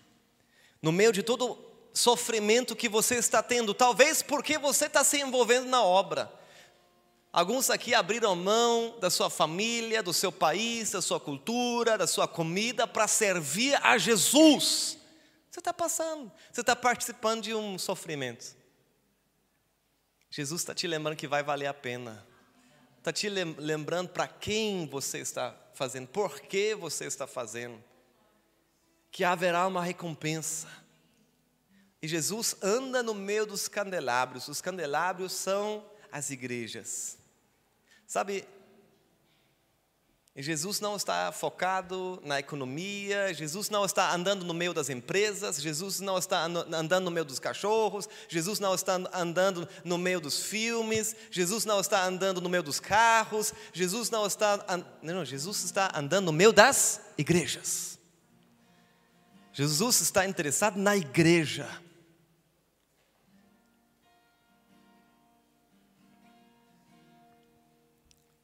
[SPEAKER 1] No meio de todo sofrimento que você está tendo, talvez porque você está se envolvendo na obra. Alguns aqui abriram mão da sua família, do seu país, da sua cultura, da sua comida para servir a Jesus. Você está passando, você está participando de um sofrimento. Jesus está te lembrando que vai valer a pena está te lembrando para quem você está fazendo, por que você está fazendo, que haverá uma recompensa. E Jesus anda no meio dos candelabros. Os candelabros são as igrejas. Sabe, Jesus não está focado na economia, Jesus não está andando no meio das empresas, Jesus não está andando no meio dos cachorros, Jesus não está andando no meio dos filmes, Jesus não está andando no meio dos carros, Jesus não está. Não, Jesus está andando no meio das igrejas. Jesus está interessado na igreja.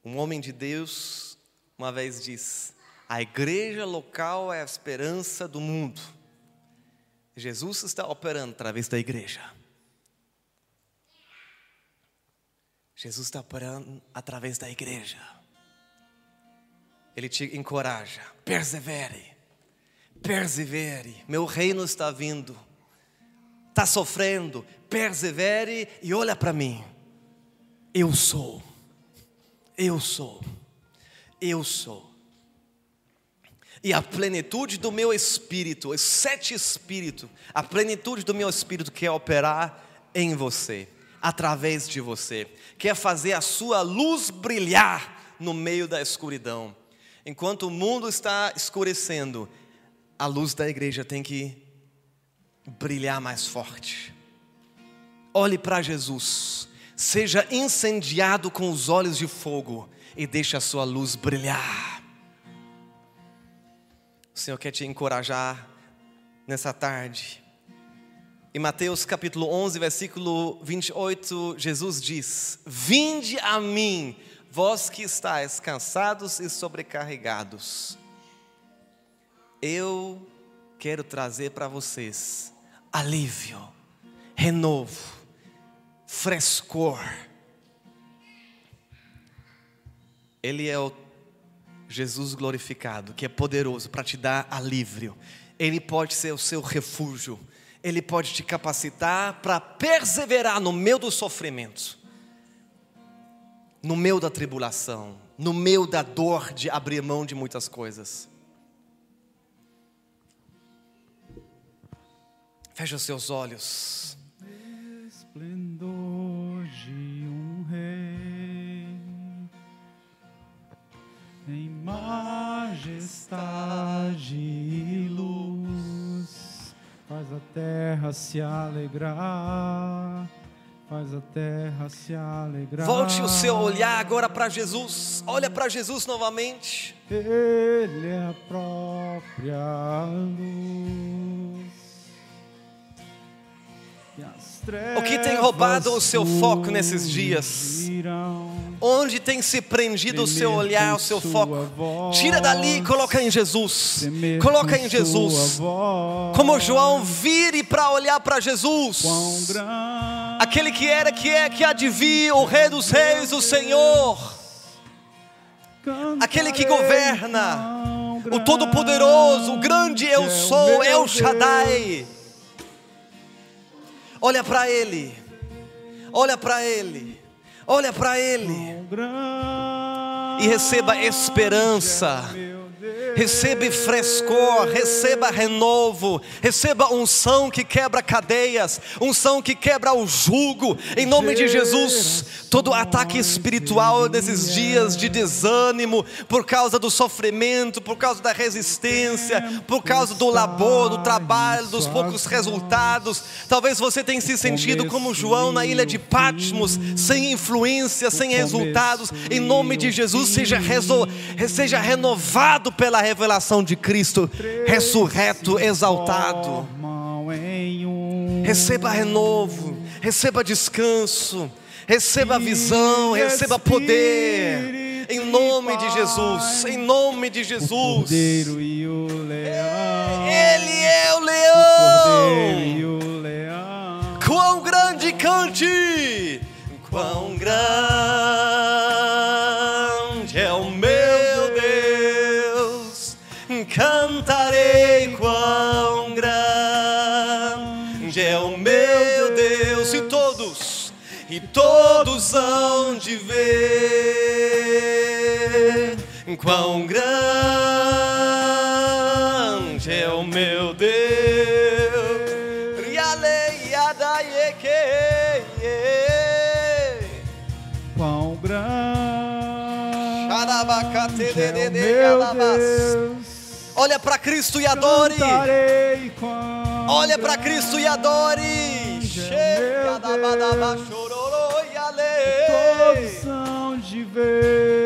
[SPEAKER 1] Um homem de Deus uma vez disse: a igreja local é a esperança do mundo. Jesus está operando através da igreja. Jesus está operando através da igreja. Ele te encoraja, persevere, persevere. Meu reino está vindo, está sofrendo, persevere e olha para mim. Eu sou eu sou, eu sou. E a plenitude do meu espírito, os sete espíritos, a plenitude do meu espírito quer operar em você, através de você, quer fazer a sua luz brilhar no meio da escuridão. Enquanto o mundo está escurecendo, a luz da igreja tem que brilhar mais forte. Olhe para Jesus, seja incendiado com os olhos de fogo e deixe a sua luz brilhar. O Senhor quer te encorajar nessa tarde. Em Mateus capítulo 11, versículo 28, Jesus diz: Vinde a mim, vós que estáis cansados e sobrecarregados. Eu quero trazer para vocês alívio, renovo, frescor. Ele é o Jesus glorificado, que é poderoso para te dar alívio. Ele pode ser o seu refúgio. Ele pode te capacitar para perseverar no meio do sofrimento, no meio da tribulação, no meio da dor de abrir mão de muitas coisas. Feche os seus olhos. Esplendor de um rei em majestade e luz, faz a terra se alegrar. Faz a terra se alegrar. Volte o seu olhar agora para Jesus. Olha para Jesus novamente.
[SPEAKER 2] Ele é a própria luz.
[SPEAKER 1] O que tem roubado o seu foco nesses dias? Onde tem se prendido o seu olhar, o seu foco? Tira dali e coloca em Jesus. Coloca em Jesus. Como João, vire para olhar para Jesus. Aquele que era, que é, que adivinha, o Rei dos Reis, o Senhor. Aquele que governa, o Todo-Poderoso, o grande eu sou, El Shaddai. Olha para Ele, olha para Ele, olha para Ele. E receba esperança receba frescor, receba renovo, receba unção que quebra cadeias, unção que quebra o jugo, em nome de Jesus. Todo ataque espiritual nesses dias de desânimo, por causa do sofrimento, por causa da resistência, por causa do labor, do trabalho, dos poucos resultados. Talvez você tenha se sentido como João na ilha de Patmos, sem influência, sem resultados. Em nome de Jesus, seja, seja renovado pela revelação de Cristo ressurreto, exaltado. Receba renovo, receba descanso, receba visão, receba poder. Em nome de Jesus, em nome de Jesus. Ele é o leão. Quão grande cante, quão grande e todos hão de ver quão grande é o meu Deus. Quão grande é o
[SPEAKER 2] meu Deus.
[SPEAKER 1] Olha para Cristo e adore. Olha para Cristo e adore. Chega da
[SPEAKER 2] meu
[SPEAKER 1] badaba,
[SPEAKER 2] Deus.
[SPEAKER 1] chororô e ale.
[SPEAKER 2] Todos são de ver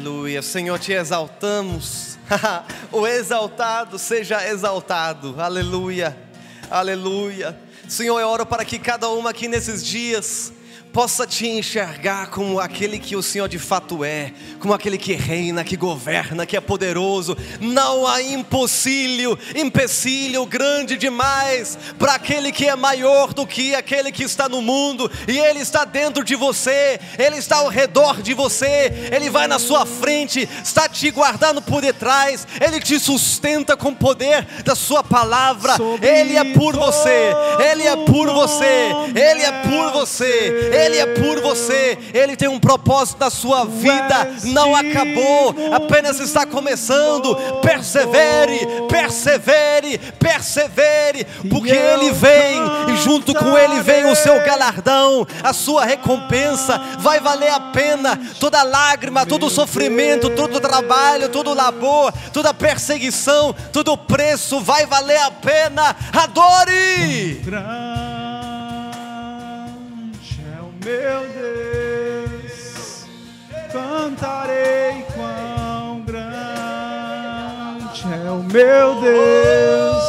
[SPEAKER 1] Aleluia, Senhor, te exaltamos. o exaltado seja exaltado. Aleluia, aleluia. Senhor, eu oro para que cada uma aqui nesses dias possa te enxergar como aquele que o Senhor de fato é, como aquele que reina, que governa, que é poderoso. Não há impossível, empecilho grande demais para aquele que é maior do que aquele que está no mundo, e ele está dentro de você, ele está ao redor de você, ele vai na sua frente, está te guardando por detrás, ele te sustenta com o poder da sua palavra. Ele é por você, ele é por você, ele é por você. Ele é por você, ele tem um propósito na sua vida, não acabou, apenas está começando. Persevere, persevere, persevere, porque ele vem e junto com ele vem o seu galardão, a sua recompensa. Vai valer a pena toda lágrima, todo sofrimento, todo trabalho, todo labor, toda perseguição, todo preço vai valer a pena. Adore!
[SPEAKER 2] Meu Deus, cantarei quão grande é o meu Deus.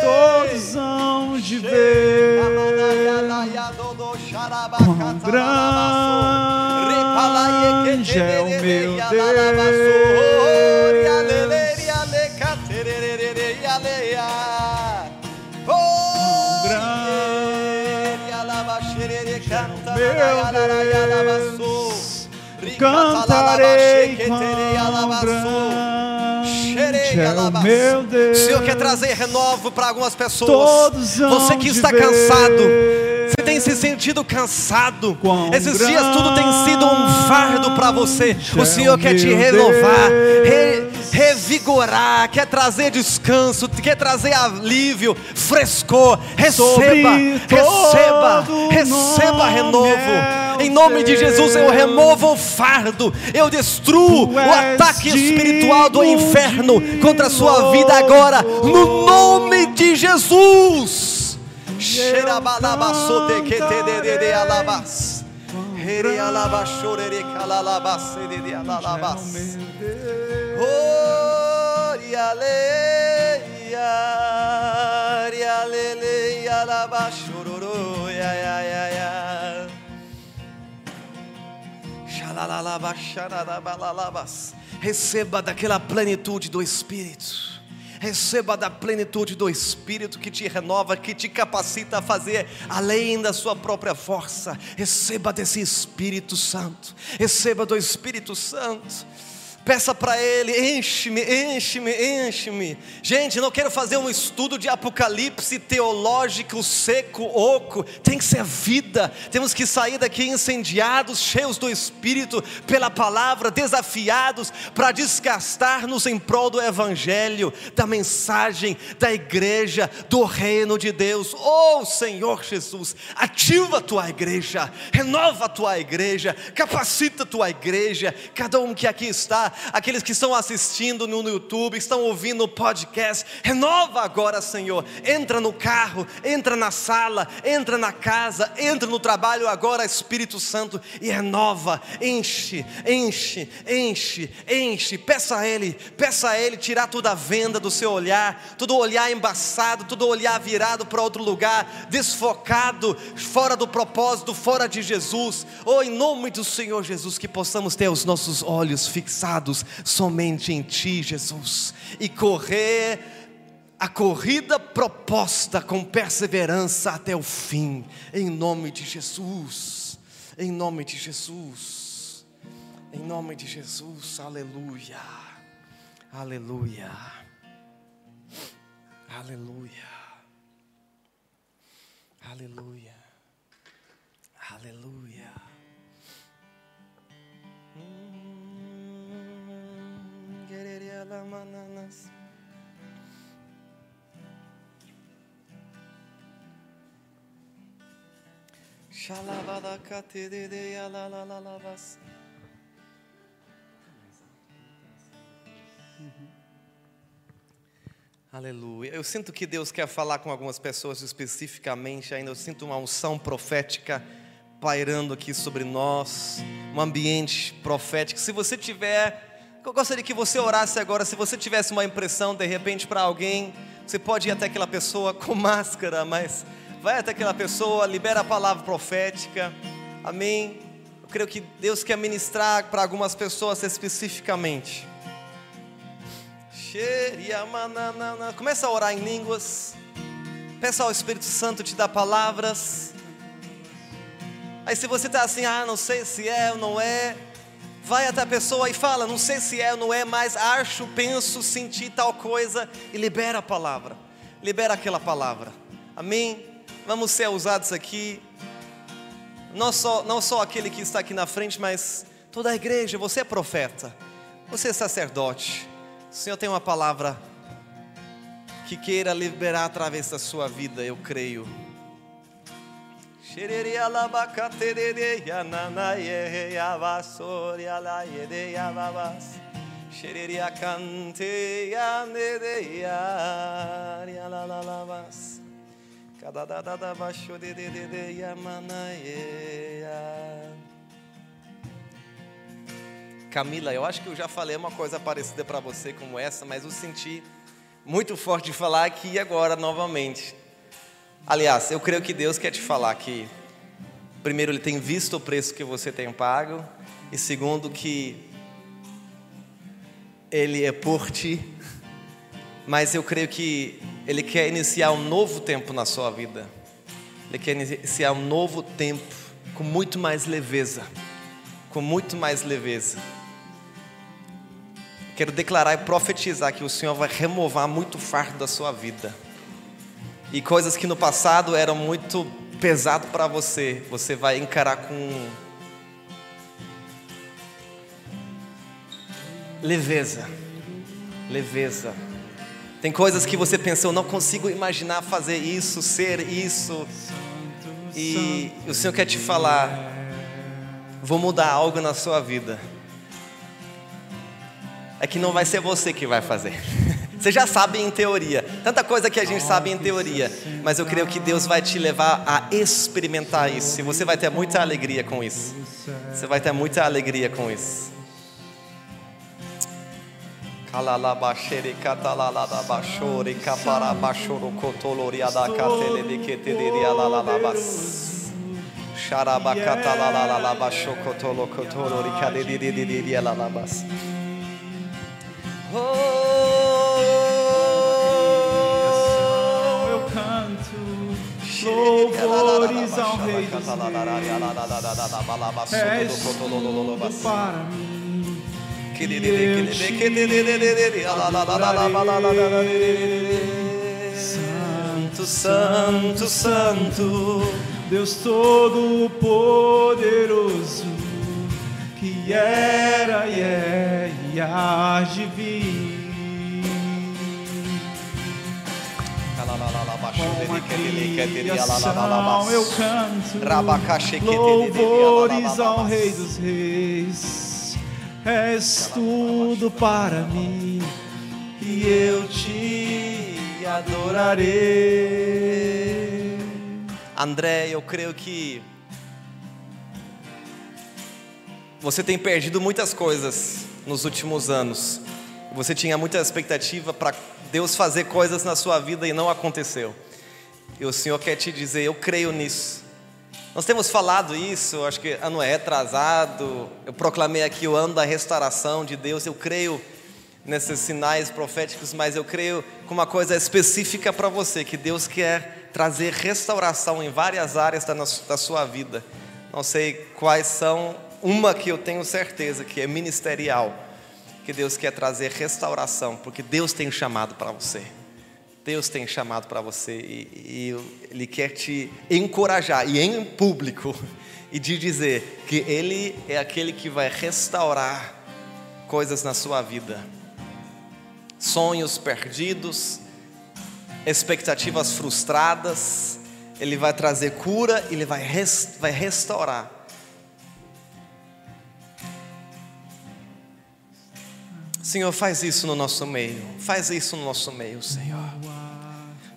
[SPEAKER 2] Todos hão de ver quão grande é o meu Deus. Cantarei o meu Deus.
[SPEAKER 1] O Senhor quer trazer renovo para algumas pessoas. Você que está cansado, você tem se sentido cansado.
[SPEAKER 2] Quão
[SPEAKER 1] Esses dias tudo tem sido um fardo para você. O
[SPEAKER 2] é
[SPEAKER 1] Senhor quer te renovar, re-. Revigorar, quer trazer descanso, quer trazer alívio, frescor. Receba, receba, receba renovo.
[SPEAKER 2] é
[SPEAKER 1] Em nome de Jesus eu removo o fardo, eu destruo o ataque espiritual do inferno contra a sua vida agora, no nome de Jesus.
[SPEAKER 2] eu
[SPEAKER 1] Xerabalabaçotequetedededalabas.
[SPEAKER 2] Quão
[SPEAKER 1] Herialabachorericalalabasedededalabas.
[SPEAKER 2] grande é o meu Deus.
[SPEAKER 1] Orialeia, orialeleia, alabachororo, ia, ia, ia, ia. Xalalalaba, xararabalalabas. Receba daquela plenitude do Espírito. Receba da plenitude do Espírito que te renova, que te capacita a fazer além da sua própria força. Receba desse Espírito Santo. Receba do Espírito Santo. Peça para Ele, enche-me, enche-me, enche-me. Gente, não quero fazer um estudo de apocalipse teológico, seco, oco. Tem que ser vida. Temos que sair daqui incendiados, cheios do Espírito, pela palavra, desafiados para desgastar-nos em prol do Evangelho, da mensagem, da igreja, do reino de Deus. Oh Senhor Jesus, ativa a tua igreja, renova a tua igreja, capacita a tua igreja. Cada um que aqui está, aqueles que estão assistindo no YouTube, estão ouvindo o podcast, renova agora, Senhor. Entra no carro, entra na sala, entra na casa, entra no trabalho agora, Espírito Santo, e renova, enche, enche, enche, enche. Peça a Ele, peça a Ele tirar toda a venda do seu olhar, todo olhar embaçado, todo olhar virado para outro lugar, desfocado, fora do propósito, fora de Jesus. Oh, em nome do Senhor Jesus, que possamos ter os nossos olhos fixados somente em Ti, Jesus, e correr a corrida proposta com perseverança até o fim, em nome de Jesus, em nome de Jesus, em nome de Jesus, aleluia, aleluia, aleluia, aleluia. Quereria la mananas. Aleluia. Eu sinto que Deus quer falar com algumas pessoas especificamente, ainda eu sinto uma unção profética pairando aqui sobre nós, um ambiente profético. Se você tiver, eu gostaria que você orasse agora, se você tivesse uma impressão de repente para alguém, você pode ir até aquela pessoa com máscara, mas vai até aquela pessoa, libera a palavra profética. Amém. Eu creio que Deus quer ministrar para algumas pessoas especificamente. Começa a orar em línguas. Peça ao Espírito Santo te dar palavras. Aí se você está assim, ah, não sei se é ou não é, vai até a pessoa e fala, não sei se é ou não é, mas acho, penso, senti tal coisa e libera a palavra. Libera aquela palavra. Amém. Vamos ser usados aqui não só, não só aquele que está aqui na frente, mas toda a igreja. Você é profeta, você é sacerdote. O Senhor tem uma palavra que queira liberar através da sua vida, eu creio. Xereria canteia nedeia, la la la vas. Camila, eu acho que eu já falei uma coisa parecida para você como essa, mas eu senti muito forte de falar aqui agora novamente. Aliás, eu creio que Deus quer te falar que, primeiro, Ele tem visto o preço que você tem pago, e segundo, que Ele é por ti, mas eu creio que ele quer iniciar um novo tempo na sua vida. Ele quer iniciar um novo tempo com muito mais leveza. Com muito mais leveza. Quero declarar e profetizar que o Senhor vai remover muito fardo da sua vida. E coisas que no passado eram muito pesado para você, você vai encarar com leveza. Leveza. Tem coisas que você pensou, não consigo imaginar fazer isso, ser isso. E o Senhor quer te falar, vou mudar algo na sua vida. É que não vai ser você que vai fazer. Você já sabe em teoria, tanta coisa que a gente sabe em teoria, mas eu creio que Deus vai te levar a experimentar isso. E você vai ter muita alegria com isso. Você vai ter muita alegria com isso. Kalalabashere
[SPEAKER 2] louvores ao Rei dos Reis. És tudo para mim.
[SPEAKER 1] Santo, Santo, Santo,
[SPEAKER 2] Deus Todo-Poderoso, que era e é e há de vir. Com eu canto louvores ao Rei dos Reis. És tudo para mim e eu te adorarei.
[SPEAKER 1] André, eu creio que você tem perdido muitas coisas nos últimos anos. Você tinha muita expectativa para Deus fazer coisas na sua vida e não aconteceu. E o Senhor quer te dizer: eu creio nisso. Nós temos falado isso, acho que ano é atrasado. Eu proclamei aqui o ano da restauração de Deus. Eu creio nesses sinais proféticos, mas eu creio com uma coisa específica para você, que Deus quer trazer restauração em várias áreas da, da sua vida. Não sei quais são, uma que eu tenho certeza que é ministerial, que Deus quer trazer restauração, porque Deus tem chamado para você. Deus tem chamado para você e, e, Ele quer te encorajar, e em público, e de dizer que Ele é aquele que vai restaurar coisas na sua vida sonhos perdidos, expectativas frustradas, Ele vai trazer cura, Ele vai, vai restaurar. Senhor, faz isso no nosso meio, faz isso no nosso meio, Senhor.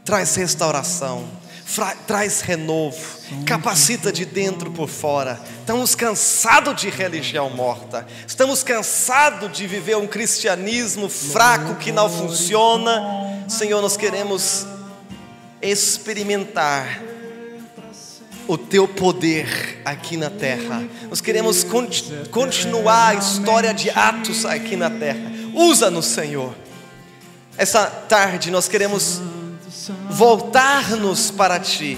[SPEAKER 1] Traz restauração traz renovo, capacita de dentro por fora. Estamos cansados de religião morta, estamos cansados de viver um cristianismo fraco que não funciona. Senhor, nós queremos experimentar o teu poder aqui na terra. Nós queremos continuar a história de Atos aqui na terra. Usa-nos, Senhor. Essa tarde nós queremos voltar-nos para Ti,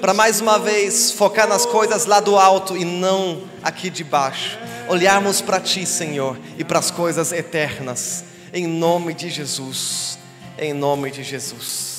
[SPEAKER 1] para mais uma vez focar nas coisas lá do alto e não aqui de baixo. Olharmos para Ti, Senhor, e para as coisas eternas, em nome de Jesus, em nome de Jesus.